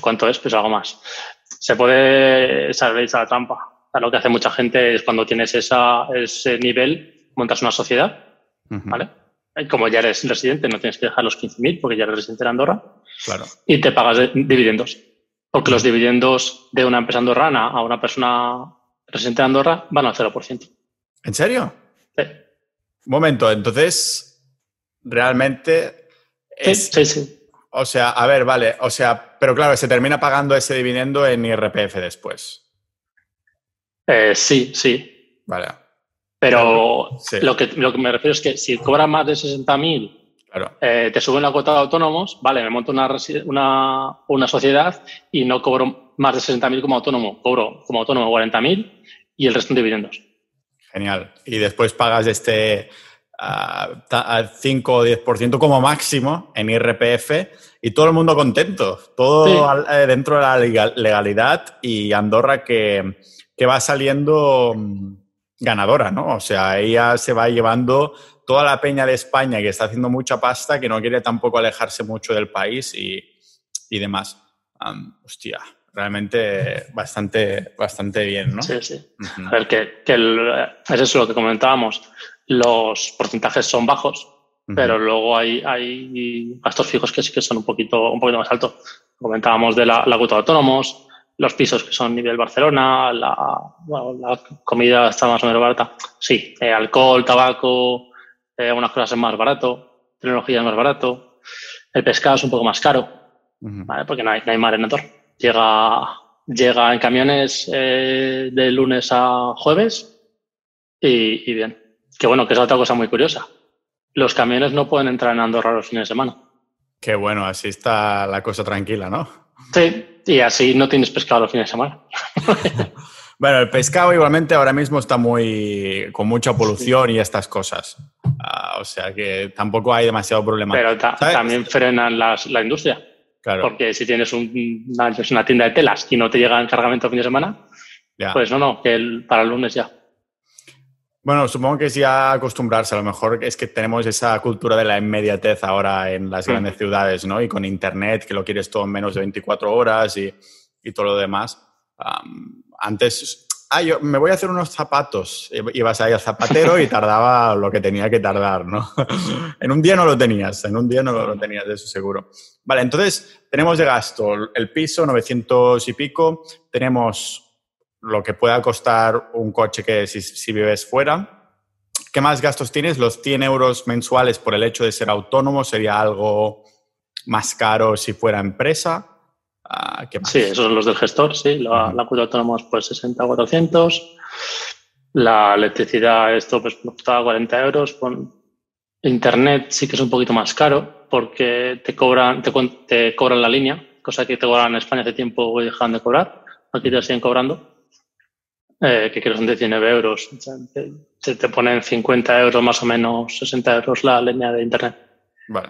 ¿Cuánto es? Pues algo más. Se puede salir esa la trampa. lo que hace mucha gente es cuando tienes esa, ese nivel, montas una sociedad, ¿vale? como ya eres residente, no tienes que dejar los 15.000 porque ya eres residente en Andorra. Claro. Y te pagas dividendos. Porque los dividendos de una empresa andorrana a una persona residente en Andorra van al 0%. ¿En serio? Sí. Un momento, entonces, realmente. Es, sí, sí, O sea, a ver, vale. O sea, pero claro, se termina pagando ese dividendo en IRPF después. Eh, sí, sí. Vale. Pero lo, que, lo que me refiero es que si cobra más de 60.000, claro. Eh, te suben la cuota de autónomos, vale, me monto una, una, una sociedad y no cobro más de 60.000 como autónomo, cobro como autónomo 40.000 y el resto en dividendos. Genial. Y después pagas este uh, 5 o 10% como máximo en IRPF y todo el mundo contento, todo eh, dentro de la legalidad y Andorra que, que va saliendo mm, ganadora, ¿no? O sea, ella se va llevando toda la peña de España que está haciendo mucha pasta, que no quiere tampoco alejarse mucho del país y, y demás. hostia, realmente bastante, bastante bien, ¿no? Sí, sí. A ver, que, que es eso lo que comentábamos. Los porcentajes son bajos, pero luego hay, hay gastos fijos que sí que son un poquito, un poquito más altos. Comentábamos de la, la cuota de autónomos, los pisos que son nivel Barcelona, la, la comida está más o menos barata. Sí, eh, alcohol, tabaco, eh, algunas cosas es más barato, tecnología es más barato, el pescado es un poco más caro, ¿vale? porque no hay, no hay mar en Llega, llega en camiones eh, de lunes a jueves y, y bien. Que bueno, que es otra cosa muy curiosa. Los camiones no pueden entrar en Andorra los fines de semana. Qué bueno, así está la cosa tranquila, ¿no? Sí, y así no tienes pescado los fines de semana. <laughs> bueno, el pescado igualmente ahora mismo está muy con mucha polución y estas cosas. Ah, o sea que tampoco hay demasiado problema. Pero también frenan la industria. Claro. Porque si tienes una, tienda de telas y no te llega el cargamento el fin de semana, pues no, no, que para el lunes ya. Bueno, supongo que es ya acostumbrarse. A lo mejor es que tenemos esa cultura de la inmediatez ahora en las grandes mm. ciudades, ¿no? Y con Internet, que lo quieres todo en menos de 24 horas y, y todo lo demás. antes, ah, yo me voy a hacer unos zapatos. Ibas ahí al zapatero y <laughs> tardaba lo que tenía que tardar, ¿no? <laughs> en un día no lo tenías, en un día no lo tenías, de eso seguro. Vale, entonces tenemos de gasto el piso, 900 y pico. Tenemos lo que pueda costar un coche que si, vives fuera. ¿Qué más gastos tienes? Los 100 euros mensuales por el hecho de ser autónomo sería algo más caro si fuera empresa. Ah, sí, esos son los del gestor, sí. La, cuota de autónomos, pues 60 400. La electricidad, esto pues costaba 40 euros. Internet sí que es un poquito más caro porque te cobran, te, te cobran la línea, cosa que te cobran en España hace tiempo y dejan de cobrar. Aquí te siguen cobrando. Eh, que creo son 19 euros. Se te ponen 50 euros más o menos, 60 euros la línea de internet. Vale.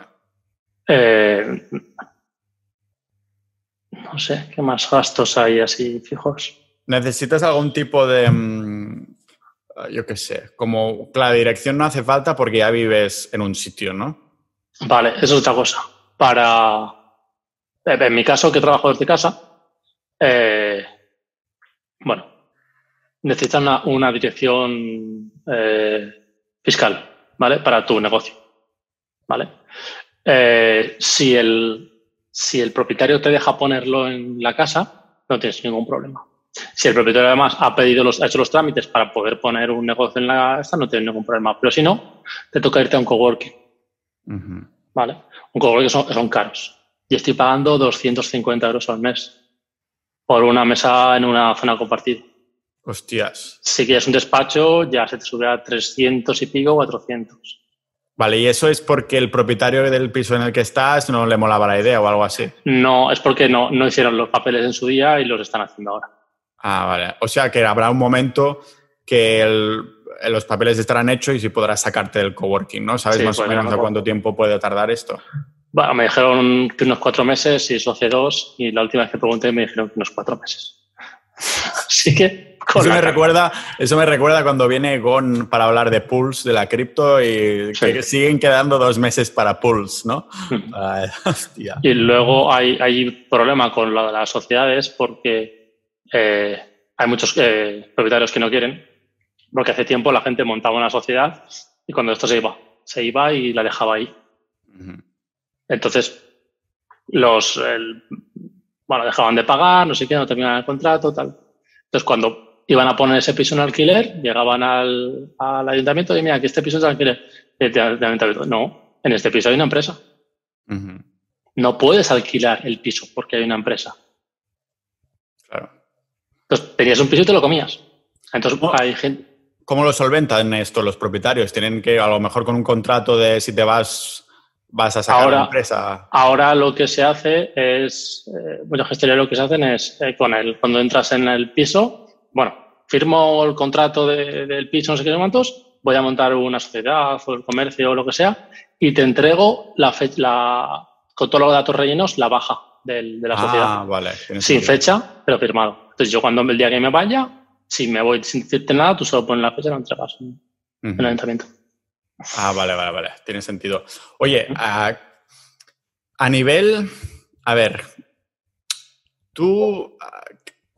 Eh, no sé, ¿qué más gastos hay así fijos? ¿Necesitas algún tipo de, mm, yo qué sé, como la dirección no hace falta porque ya vives en un sitio, ¿no? Vale, eso es otra cosa. Para, en mi caso, que trabajo desde casa, eh, bueno, necesitas una, dirección eh, fiscal, ¿vale? Para tu negocio, ¿vale? si el si el propietario te deja ponerlo en la casa, no tienes ningún problema. Si el propietario además ha pedido los, ha hecho los trámites para poder poner un negocio en la casa, no tienes ningún problema. Pero si no, te toca irte a un coworking. ¿Vale? Un coworking son, son caros. Y estoy pagando 250 euros al mes por una mesa en una zona compartida. Hostias. Si quieres un despacho, ya se te sube a 300 y pico, 400. Vale, ¿y eso es porque el propietario del piso en el que estás no le molaba la idea o algo así? No, es porque no, no hicieron los papeles en su día y los están haciendo ahora. Ah, vale. O sea que habrá un momento que los papeles estarán hechos y sí podrás sacarte del coworking, ¿no? ¿Sabes más o menos a cuánto tiempo puede tardar esto? Bueno, me dijeron que unos cuatro meses y eso hace dos y la última vez que pregunté me dijeron que unos cuatro meses. Así que eso me, recuerda, eso me recuerda cuando viene Gon para hablar de Pulse, de la cripto, y que siguen quedando dos meses para Pulse, ¿no? <laughs> Y luego hay, hay problema con las sociedades porque eh, hay muchos eh, propietarios que no quieren, porque hace tiempo la gente montaba una sociedad y cuando esto se iba, se iba y la dejaba ahí. Entonces, los, bueno, dejaban de pagar, no sé qué, no terminaban el contrato, tal. Entonces, cuando iban a poner ese piso en alquiler, llegaban al, ayuntamiento y mira, aquí este piso es de alquiler. No, en este piso hay una empresa. No puedes alquilar el piso porque hay una empresa. Claro. Entonces, tenías un piso y te lo comías. Entonces, hay gente... ¿Cómo lo solventan esto los propietarios? ¿Tienen que, a lo mejor con un contrato de si te vas, vas a sacar ahora, la empresa? Ahora lo que se hace es, eh, muchos gestores lo que se hacen es, eh, con el, cuando entras en el piso, bueno, firmo el contrato del piso, no sé qué cuántos, voy a montar una sociedad o el comercio o lo que sea y te entrego la, la con todos los datos rellenos la baja de la ah, sociedad. Vale, sin fecha, pero firmado. Entonces yo cuando el día que me vaya, si me voy sin decirte nada, tú solo pones la fecha y la entregas en, el ayuntamiento. Ah, vale, vale, vale. Tiene sentido. Oye, a, nivel, a ver, tú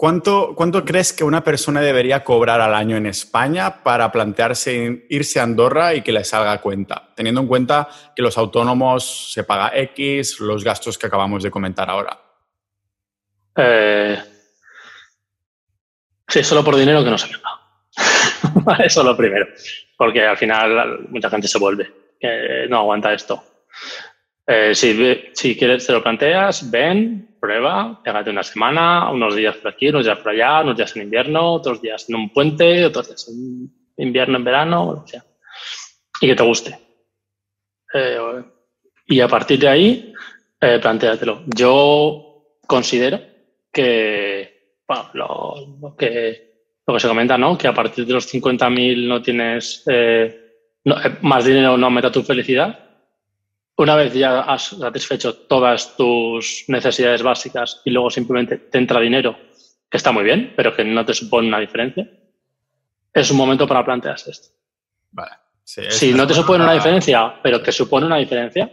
¿Cuánto, ¿Cuánto crees que una persona debería cobrar al año en España para plantearse irse a Andorra y que le salga cuenta? Teniendo en cuenta que los autónomos se paga X, los gastos que acabamos de comentar ahora. Eh, sí, solo por dinero que no se vale, <laughs> Eso es lo primero. Porque al final mucha gente se vuelve. no aguanta esto. Eh, si, si quieres, te lo planteas, ven, prueba, pégate una semana, unos días por aquí, unos días por allá, unos días en invierno, otros días en un puente, otros días en invierno, en verano, o sea. Y que te guste. Eh, y a partir de ahí, eh, plantéatelo. Yo considero que, bueno, lo, que, lo que se comenta, ¿no? Que a partir de los 50.000 no tienes eh, más dinero, no aumenta tu felicidad una vez ya has satisfecho todas tus necesidades básicas y luego simplemente te entra dinero, que está muy bien, pero que no te supone una diferencia, es un momento para plantearse esto. Vale. si no te supone una diferencia, pero te supone una diferencia,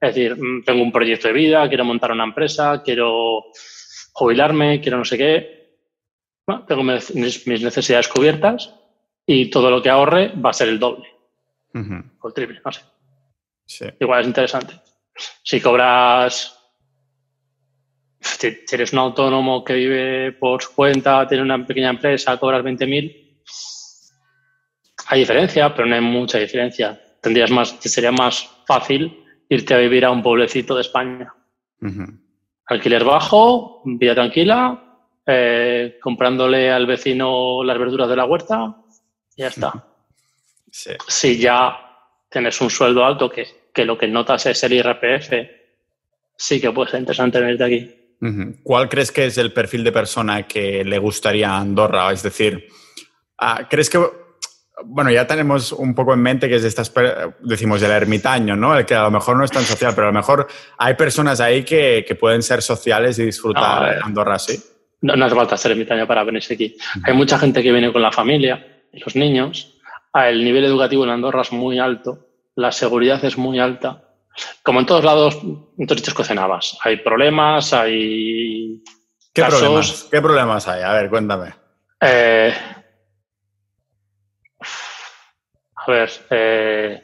es decir, mm, tengo un proyecto de vida, quiero montar una empresa, quiero jubilarme, quiero no sé qué, tengo mis, necesidades cubiertas y todo lo que ahorre va a ser el doble o el triple, no sé. Igual es interesante. Si cobras, si eres un autónomo que vive por su cuenta, tiene una pequeña empresa, cobras 20.000, hay diferencia, pero no hay mucha diferencia. Tendrías más, sería más fácil irte a vivir a un pueblecito de España. Alquiler bajo, vida tranquila, eh, comprándole al vecino las verduras de la huerta ya está. <laughs> Si ya tienes un sueldo alto que, que, lo que notas es el IRPF, sí que puede ser interesante venirte aquí. ¿Cuál crees que es el perfil de persona que le gustaría a Andorra? Es decir, ah, ¿crees que bueno, ya tenemos un poco en mente que es estas, decimos, el ermitaño, ¿no? El que a lo mejor no es tan social, pero a lo mejor hay personas ahí que, pueden ser sociales y disfrutar Andorra así. No, no hace falta ser ermitaño para venirse aquí. Hay mucha gente que viene con la familia, los niños. El nivel educativo en Andorra es muy alto, la seguridad es muy alta. Como en todos lados, en todos sitios cocinabas. Hay problemas, hay. ¿Qué problemas? ¿Qué problemas hay? A ver, cuéntame. Eh, a ver, eh...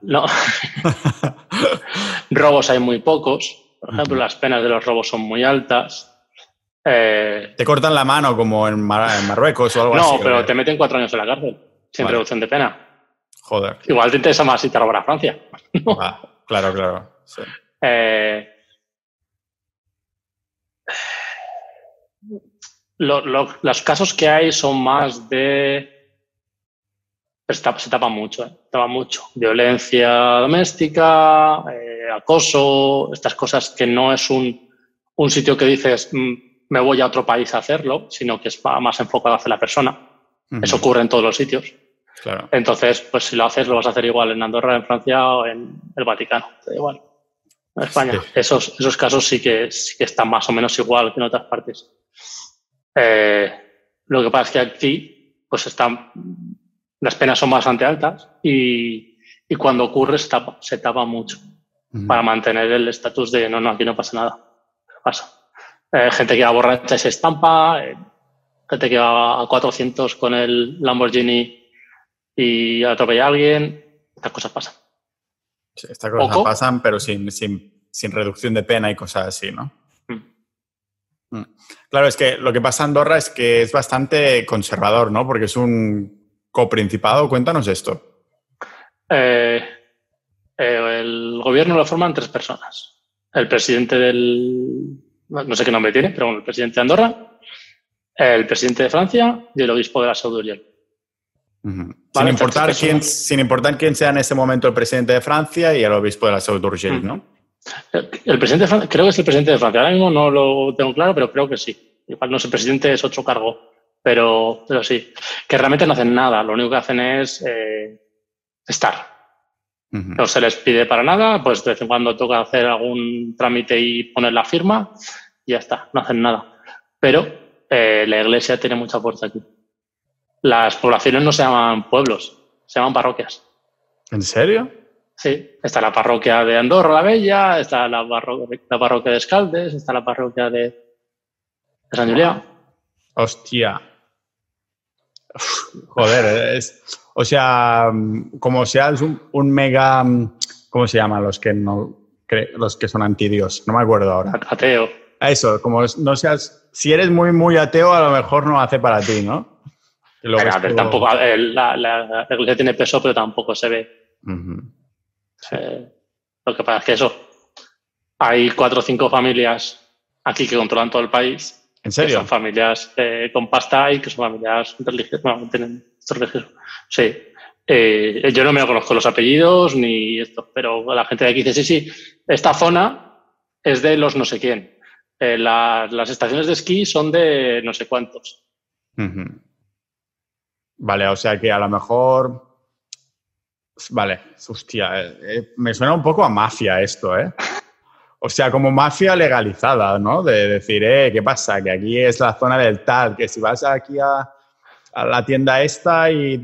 no. <laughs> <laughs> robos hay muy pocos. Por ejemplo, las penas de los robos son muy altas. Eh, ¿Te cortan la mano como en, Marruecos o algo así? No, pero te meten cuatro años en la cárcel, sin reducción de pena. Joder. Igual te interesa más si te roban a Francia. <laughs> Ah, claro, claro. Eh, los casos que hay son más de... Se tapa, mucho, ¿eh? tapa mucho. Violencia doméstica, eh, acoso, estas cosas que no es un, un sitio que dices mm, me voy a otro país a hacerlo, sino que es más enfocado hacia la persona. Eso ocurre en todos los sitios. Claro. Entonces, pues si lo haces, lo vas a hacer igual en Andorra, en Francia o en el Vaticano. igual. En España. Esos, esos casos sí que, sí que están más o menos igual que en otras partes. Eh, lo que pasa es que aquí, pues están, las penas son bastante altas y, y cuando ocurre se tapa, se tapa mucho para mantener el estatus de no, no, aquí no pasa nada. Pasa. Eh, gente que va borracha y se estampa, eh, gente que va a 400 con el Lamborghini y atropella a alguien, estas cosas pasan. estas cosas pasan, pero sin, sin, sin reducción de pena y cosas así, ¿no? Mm. Claro, es que lo que pasa en Andorra es que es bastante conservador, ¿no? Porque es un coprincipado. Cuéntanos esto. Eh, eh, el gobierno lo forman tres personas. El presidente del... No sé qué nombre tiene, pero bueno, el presidente de Andorra, el presidente de Francia y el obispo de la Sau sin, importar quién, sin importar quién sea en ese momento el presidente de Francia y el obispo de la Sau ¿no? El presidente de Francia, creo que es el presidente de Francia. Ahora mismo no lo tengo claro, pero creo que sí. Igual no sé, el presidente es otro cargo, pero, pero sí. Que realmente no hacen nada. Lo único que hacen es eh, estar. No se les pide para nada, pues de vez en cuando toca hacer algún trámite y poner la firma y ya está, no hacen nada. Pero eh, la iglesia tiene mucha fuerza aquí. Las poblaciones no se llaman pueblos, se llaman parroquias. ¿En serio? Sí, está la parroquia de Andorra la Bella, está la, parroquia de Escaldes, está la parroquia de, San Julián. Hostia. Joder, es, o sea, como seas un, un, mega, ¿cómo se llaman los que no los que son antidios? No me acuerdo ahora. Ateo. Eso, como no seas, si eres muy muy ateo, a lo mejor no hace para ti, ¿no? tampoco, la, la, iglesia tiene peso, pero tampoco se ve. lo que pasa es que eso, hay cuatro o cinco familias aquí que controlan todo el país. ¿En serio? son familias eh, con pasta y que son familias religiosas. No, tienen religioso. Sí. Eh, yo no me conozco los apellidos ni esto, pero la gente de aquí dice, sí, sí, esta zona es de los no sé quién. Eh, las estaciones de esquí son de no sé cuántos. Vale, o sea que a lo mejor Vale, hostia, me suena un poco a mafia esto, ¿eh? O sea, como mafia legalizada, ¿no? De decir, eh, ¿qué pasa? Que aquí es la zona del tal, que si vas aquí a, la tienda esta y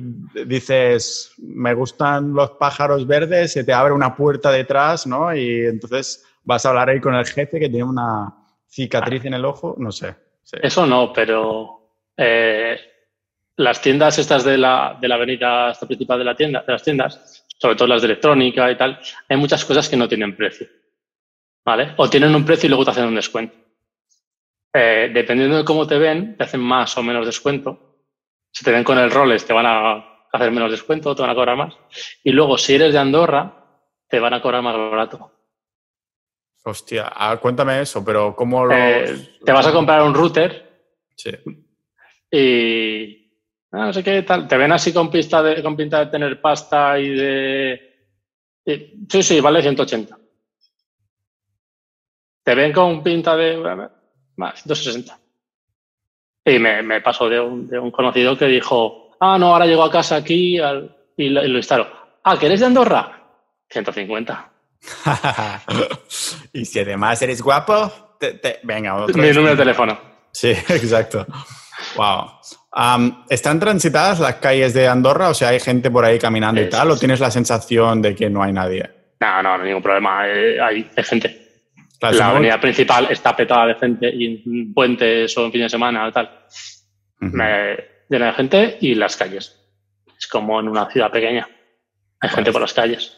dices, me gustan los pájaros verdes, se te abre una puerta detrás, ¿no? Y entonces vas a hablar ahí con el jefe que tiene una cicatriz en el ojo, no sé. Eso no, pero eh, las tiendas estas de la, de la avenida principal de, la tienda, de las tiendas, sobre todo las de electrónica y tal, hay muchas cosas que no tienen precio. ¿Vale? O tienen un precio y luego te hacen un descuento. Eh, dependiendo de cómo te ven, te hacen más o menos descuento. Si te ven con el Rolex, te van a hacer menos descuento, te van a cobrar más. Y luego, si eres de Andorra, te van a cobrar más barato. Hostia, ah, cuéntame eso, pero ¿cómo lo...? Eh, te vas a comprar un router. Sí Y ah, no sé qué tal. Te ven así con, pista de, con pinta de tener pasta y de. sí, sí, vale 180. Te ven con pinta de. Vale, 160. Y me, me pasó de un, de un, conocido que dijo, ah, no, ahora llego a casa aquí y, lo, instalo. Ah, ¿que eres de Andorra? 150. <laughs> y si además eres guapo, venga, otro. Mi número de teléfono. Sí, <laughs> exacto. Wow. ¿Están transitadas las calles de Andorra? O sea, ¿hay gente por ahí caminando y tal? ¿O tienes la sensación de que no hay nadie? No, no, no hay ningún problema. Eh, hay, gente. La avenida principal está petada de gente y en puentes o en fin de semana o tal. llena de gente y las calles. Es como en una ciudad pequeña. Hay gente por las calles.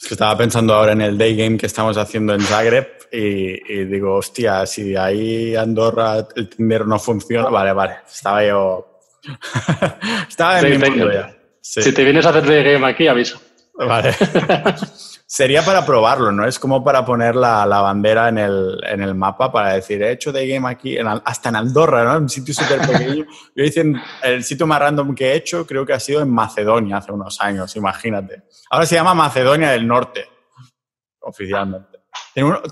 Es que estaba pensando ahora en el day game que estamos haciendo en Zagreb y, digo, hostia, si ahí Andorra el Tinder no funciona, vale, vale, estaba yo... <laughs> estaba en mi mundo ya. Si te vienes a hacer day game aquí, aviso. Vale. <laughs> Sería para probarlo, ¿no? Es como para poner la, la bandera en el, en el, mapa para decir, he hecho de game aquí, en, hasta en Andorra, ¿no? Un sitio súper pequeño. <laughs> Yo hice el sitio más random que he hecho, creo que ha sido en Macedonia hace unos años, imagínate. Ahora se llama Macedonia del Norte, oficialmente.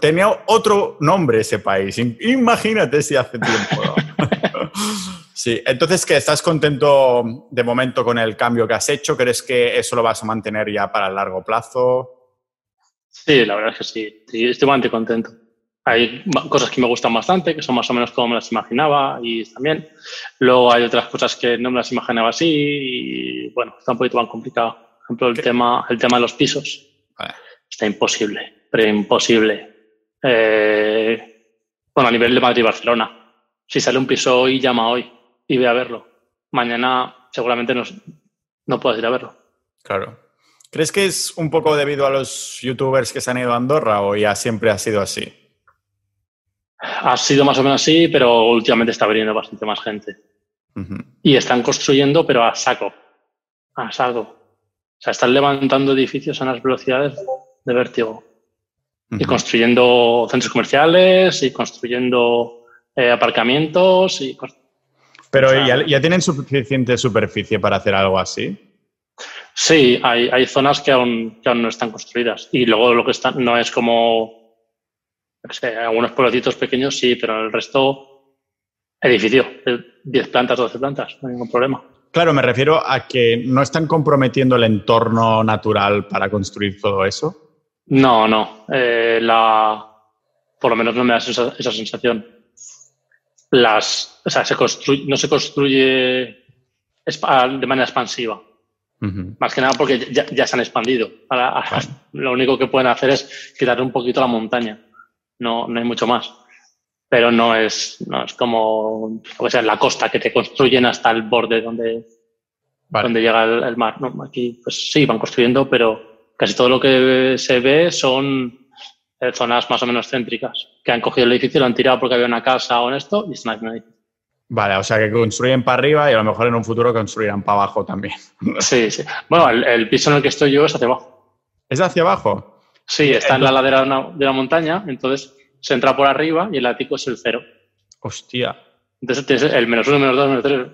Tenía otro nombre ese país. Imagínate si hace tiempo. ¿no? <laughs> sí, entonces, ¿qué? ¿Estás contento de momento con el cambio que has hecho? ¿Crees que eso lo vas a mantener ya para el largo plazo? Sí, la verdad es que sí. estoy bastante contento. Hay cosas que me gustan bastante, que son más o menos como me las imaginaba y también. Luego hay otras cosas que no me las imaginaba así y bueno, está un poquito más complicado. Por ejemplo, el, tema, el tema de los pisos. Está imposible, pero imposible. Eh, bueno, a nivel de Madrid-Barcelona. Si sale un piso hoy, llama hoy y ve a verlo. Mañana seguramente no, no puedes ir a verlo. Claro. ¿Crees que es un poco debido a los youtubers que se han ido a Andorra o ya siempre ha sido así? Ha sido más o menos así, pero últimamente está viniendo bastante más gente. Y están construyendo, pero a saco. A saco. O sea, están levantando edificios a unas velocidades de vértigo. Y construyendo centros comerciales y construyendo eh, aparcamientos. Y pero ¿ya, ¿ya tienen suficiente superficie para hacer algo así? Sí, hay, hay zonas que aún, que aún, no están construidas. Y luego lo que está no es como, no sé, algunos pueblecitos pequeños sí, pero el resto, edificio, 10 plantas, 12 plantas, no hay ningún problema. Claro, me refiero a que no están comprometiendo el entorno natural para construir todo eso. No, no. Eh, la, por lo menos no me da esa, esa sensación. Las, o sea, se construye, no se construye de manera expansiva. Más que nada porque ya, se han expandido. <laughs> Lo único que pueden hacer es quitar un poquito la montaña. No, no hay mucho más. Pero no es, no es como o sea, la costa que te construyen hasta el borde donde, donde llega el, mar. aquí, pues sí, van construyendo, pero casi todo lo que se ve son eh, zonas más o menos céntricas, que han cogido el edificio, lo han tirado porque había una casa o en esto y están haciendo edificio. Vale, o sea que construyen para arriba y a lo mejor en un futuro construirán para abajo también. <laughs> Sí, sí. Bueno, el, piso en el que estoy yo es hacia abajo. ¿Es hacia abajo? Sí, está en la ladera de la montaña, entonces se entra por arriba y el ático es el cero. Hostia. Entonces tienes el menos uno, menos dos, menos tres.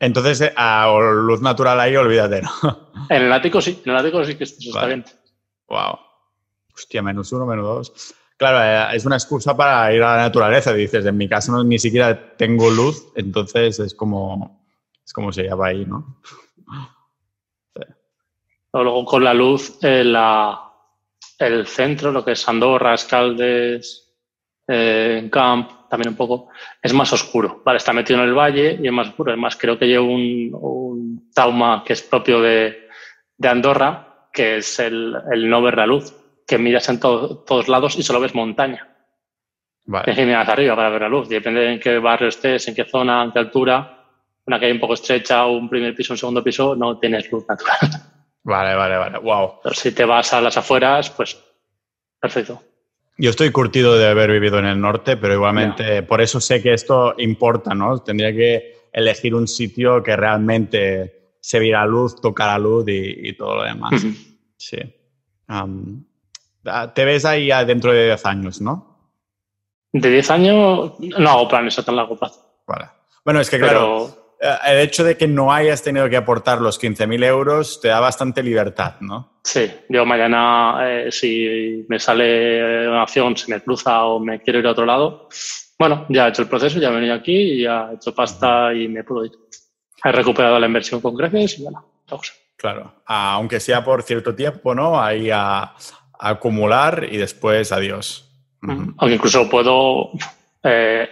Entonces, eh, a luz natural ahí, olvídate, ¿no? <laughs> En el ático sí, en el ático sí que está bien. Wow. Hostia, menos uno, menos dos. Claro, eh, es una excusa para ir a la naturaleza. Dices, en mi casa no, ni siquiera tengo luz, entonces es como, es como se llama ahí, ¿no? Luego con la luz, eh, el centro, lo que es Andorra, Escaldes, eh, Camp, también un poco, es más oscuro. Vale, está metido en el valle y es más oscuro. Además, creo que lleva un, un tauma que es propio de, Andorra, que es el, el no ver la luz que miras en todos lados y solo ves montaña. Vale. Tienes que mirar arriba para ver la luz. Depende en qué barrio estés, en qué zona, en qué altura. Una calle un poco estrecha, un primer piso, un segundo piso, no tienes luz natural. Vale, vale, vale. Wow. Pero si te vas a las afueras, pues perfecto. Yo estoy curtido de haber vivido en el norte, pero igualmente por eso sé que esto importa, ¿no? Tendría que elegir un sitio que realmente se viera luz, tocara luz y, todo lo demás. Sí. Te ves ahí dentro de 10 años, ¿no? De 10 años no hago planes a tan largo plazo. Vale. Bueno, es que claro, eh, el hecho de que no hayas tenido que aportar los 15.000 euros te da bastante libertad, ¿no? Sí, yo mañana, eh, si me sale una opción, se me cruza o me quiero ir a otro lado, bueno, ya he hecho el proceso, ya he venido aquí, y ya he hecho pasta y me puedo ir. He recuperado la inversión con creces y ya Claro, aunque sea por cierto tiempo, ¿no? Ahí a, acumular y después adiós. Aunque incluso puedo, eh,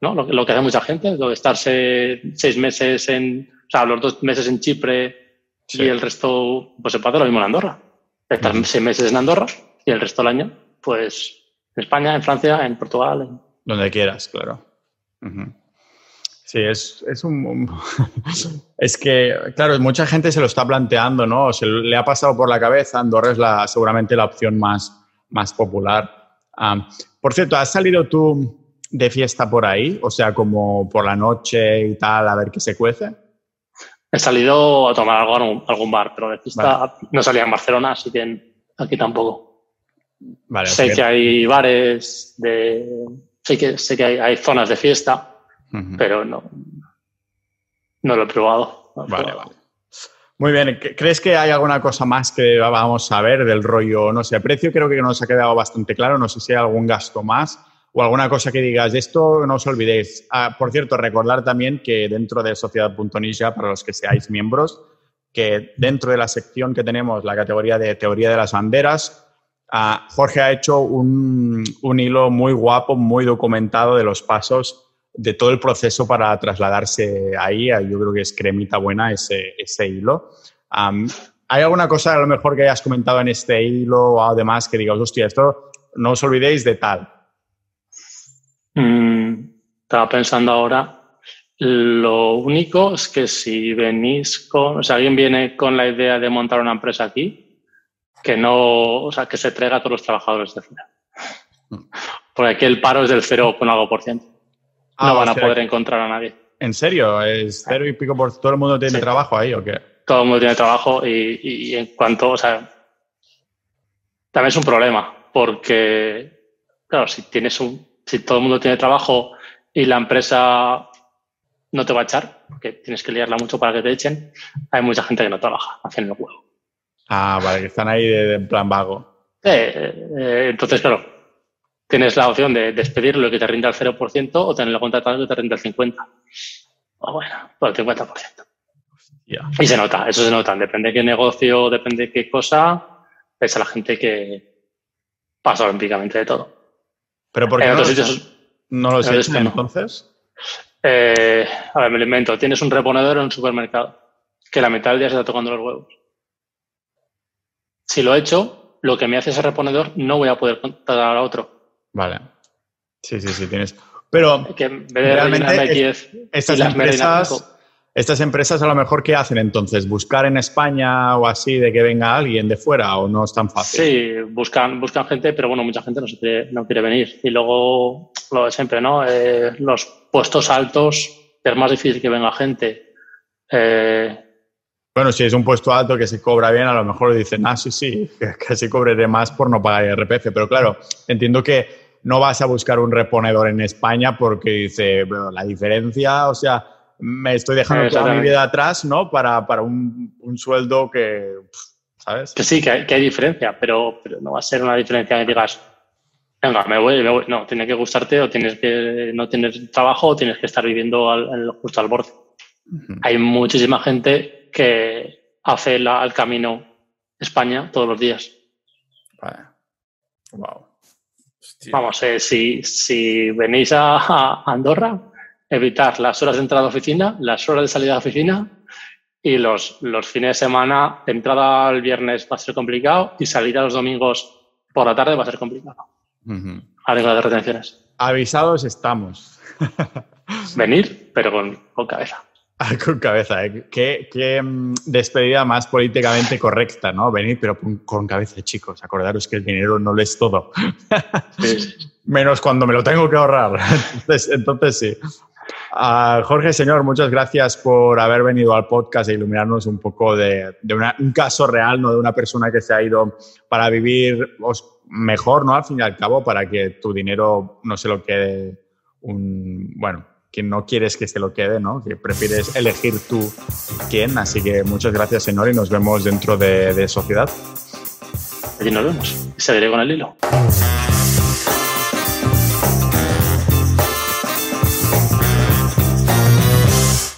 ¿no? Lo, que hace mucha gente, lo de estarse seis meses en, o sea, los dos meses en Chipre y el resto, pues se puede hacer lo mismo en Andorra. Estar seis meses en Andorra y el resto del año, pues en España, en Francia, en Portugal. Donde quieras, claro. Sí, es, es un... <laughs> es que, claro, mucha gente se lo está planteando, ¿no? Se le ha pasado por la cabeza, Andorra es la, seguramente la opción más, más popular. por cierto, ¿has salido tú de fiesta por ahí? O sea, como por la noche y tal, a ver qué se cuece. He salido a tomar algo en algún bar, pero de fiesta no salía en Barcelona, así que aquí tampoco. Vale, sé que hay bares de... Sé que, sé que hay zonas de fiesta, pero no, no lo he probado. vale, vale. Muy bien, ¿crees que hay alguna cosa más que vamos a ver del rollo, no sé, precio creo que nos ha quedado bastante claro, no sé si hay algún gasto más o alguna cosa que digas, esto no os olvidéis. Ah, por cierto, recordar también que dentro de Sociedad.ninja, para los que seáis miembros, que dentro de la sección que tenemos, la categoría de teoría de las banderas, ah, Jorge ha hecho un, un hilo muy guapo, muy documentado de los pasos de todo el proceso para trasladarse ahí. Yo creo que es cremita buena ese, ese hilo. ¿Hay alguna cosa a lo mejor que hayas comentado en este hilo o además que digas, hostia, esto no os olvidéis de tal? Mm, estaba pensando ahora. Lo único es que si venís con, o sea, alguien viene con la idea de montar una empresa aquí, que no, o sea, que se traiga a todos los trabajadores de fuera. Mm. Porque aquí el paro es del cero con algo por ciento. Ah, no van a poder encontrar a nadie. ¿En serio? ¿Es cero y pico por todo el mundo tiene trabajo ahí o qué? Todo el mundo tiene trabajo y, en cuanto, o sea, también es un problema porque, claro, si tienes un, si todo el mundo tiene trabajo y la empresa no te va a echar, porque tienes que liarla mucho para que te echen, hay mucha gente que no trabaja, hacen el juego. Ah, vale, que están ahí de, en plan vago. Eh, eh, entonces, claro, tienes la opción de despedirlo y que te rinda el 0% o tenerlo contratado y que te rinda el 50%. O bueno, por el 50%. Y se nota, eso se nota. Depende de qué negocio, depende de qué cosa, es a la gente que pasa olímpicamente de todo. ¿Pero por qué no, sitios, no lo entonces? Eh, a ver, me lo invento. Tienes un reponedor en un supermercado que la mitad del día se está tocando los huevos. Si lo he hecho, lo que me hace ese reponedor no voy a poder contratar a otro Vale. Sí, sí, sí, tienes. Pero realmente estas empresas, estas empresas a lo mejor ¿qué hacen entonces? ¿Buscar en España o así de que venga alguien de fuera o no es tan fácil? Sí, buscan, buscan gente, pero bueno, mucha gente no, se quiere, no quiere venir. Y luego, lo de siempre, ¿no? Eh, los puestos altos, es más difícil que venga gente. Eh, bueno, si es un puesto alto que se cobra bien, a lo mejor dicen, ah, sí, sí, que se cobraré más por no pagar IRPF. Pero claro, entiendo que no vas a buscar un reponedor en España porque dice, bueno, la diferencia, o sea, me estoy dejando toda mi vida atrás, ¿no? Para, para un, un, sueldo que, ¿sabes? Que sí, que hay, que hay diferencia, pero, pero, no va a ser una diferencia que digas, venga, me voy, me voy. No, tiene que gustarte o tienes que no tener trabajo o tienes que estar viviendo al, justo al borde. Hay muchísima gente que hace el camino España todos los días. Wow. Vamos, eh, si, si venís a, Andorra, evitar las horas de entrada a oficina, las horas de salida a oficina y los, los fines de semana, entrada el viernes va a ser complicado y salida los domingos por la tarde va a ser complicado. Uh las retenciones. Avisados estamos. <laughs> Venir, pero con, con cabeza. Con cabeza, ¿eh? Qué, mm, despedida más políticamente correcta, ¿no? Venir, pero con, cabeza, chicos. Acordaros que el dinero no lo es todo. <laughs> Menos cuando me lo tengo que ahorrar. <laughs> Entonces, entonces sí. Ah, Jorge, señor, muchas gracias por haber venido al podcast e iluminarnos un poco de, un caso real, ¿no? De una persona que se ha ido para vivir mejor, ¿no? Al fin y al cabo, para que tu dinero no se lo quede un, bueno, que no quieres que se lo quede, ¿no? Que prefieres elegir tú quién. Así que muchas gracias, señor, y nos vemos dentro de, de Sociedad. Allí nos vemos. Seguiré con el hilo.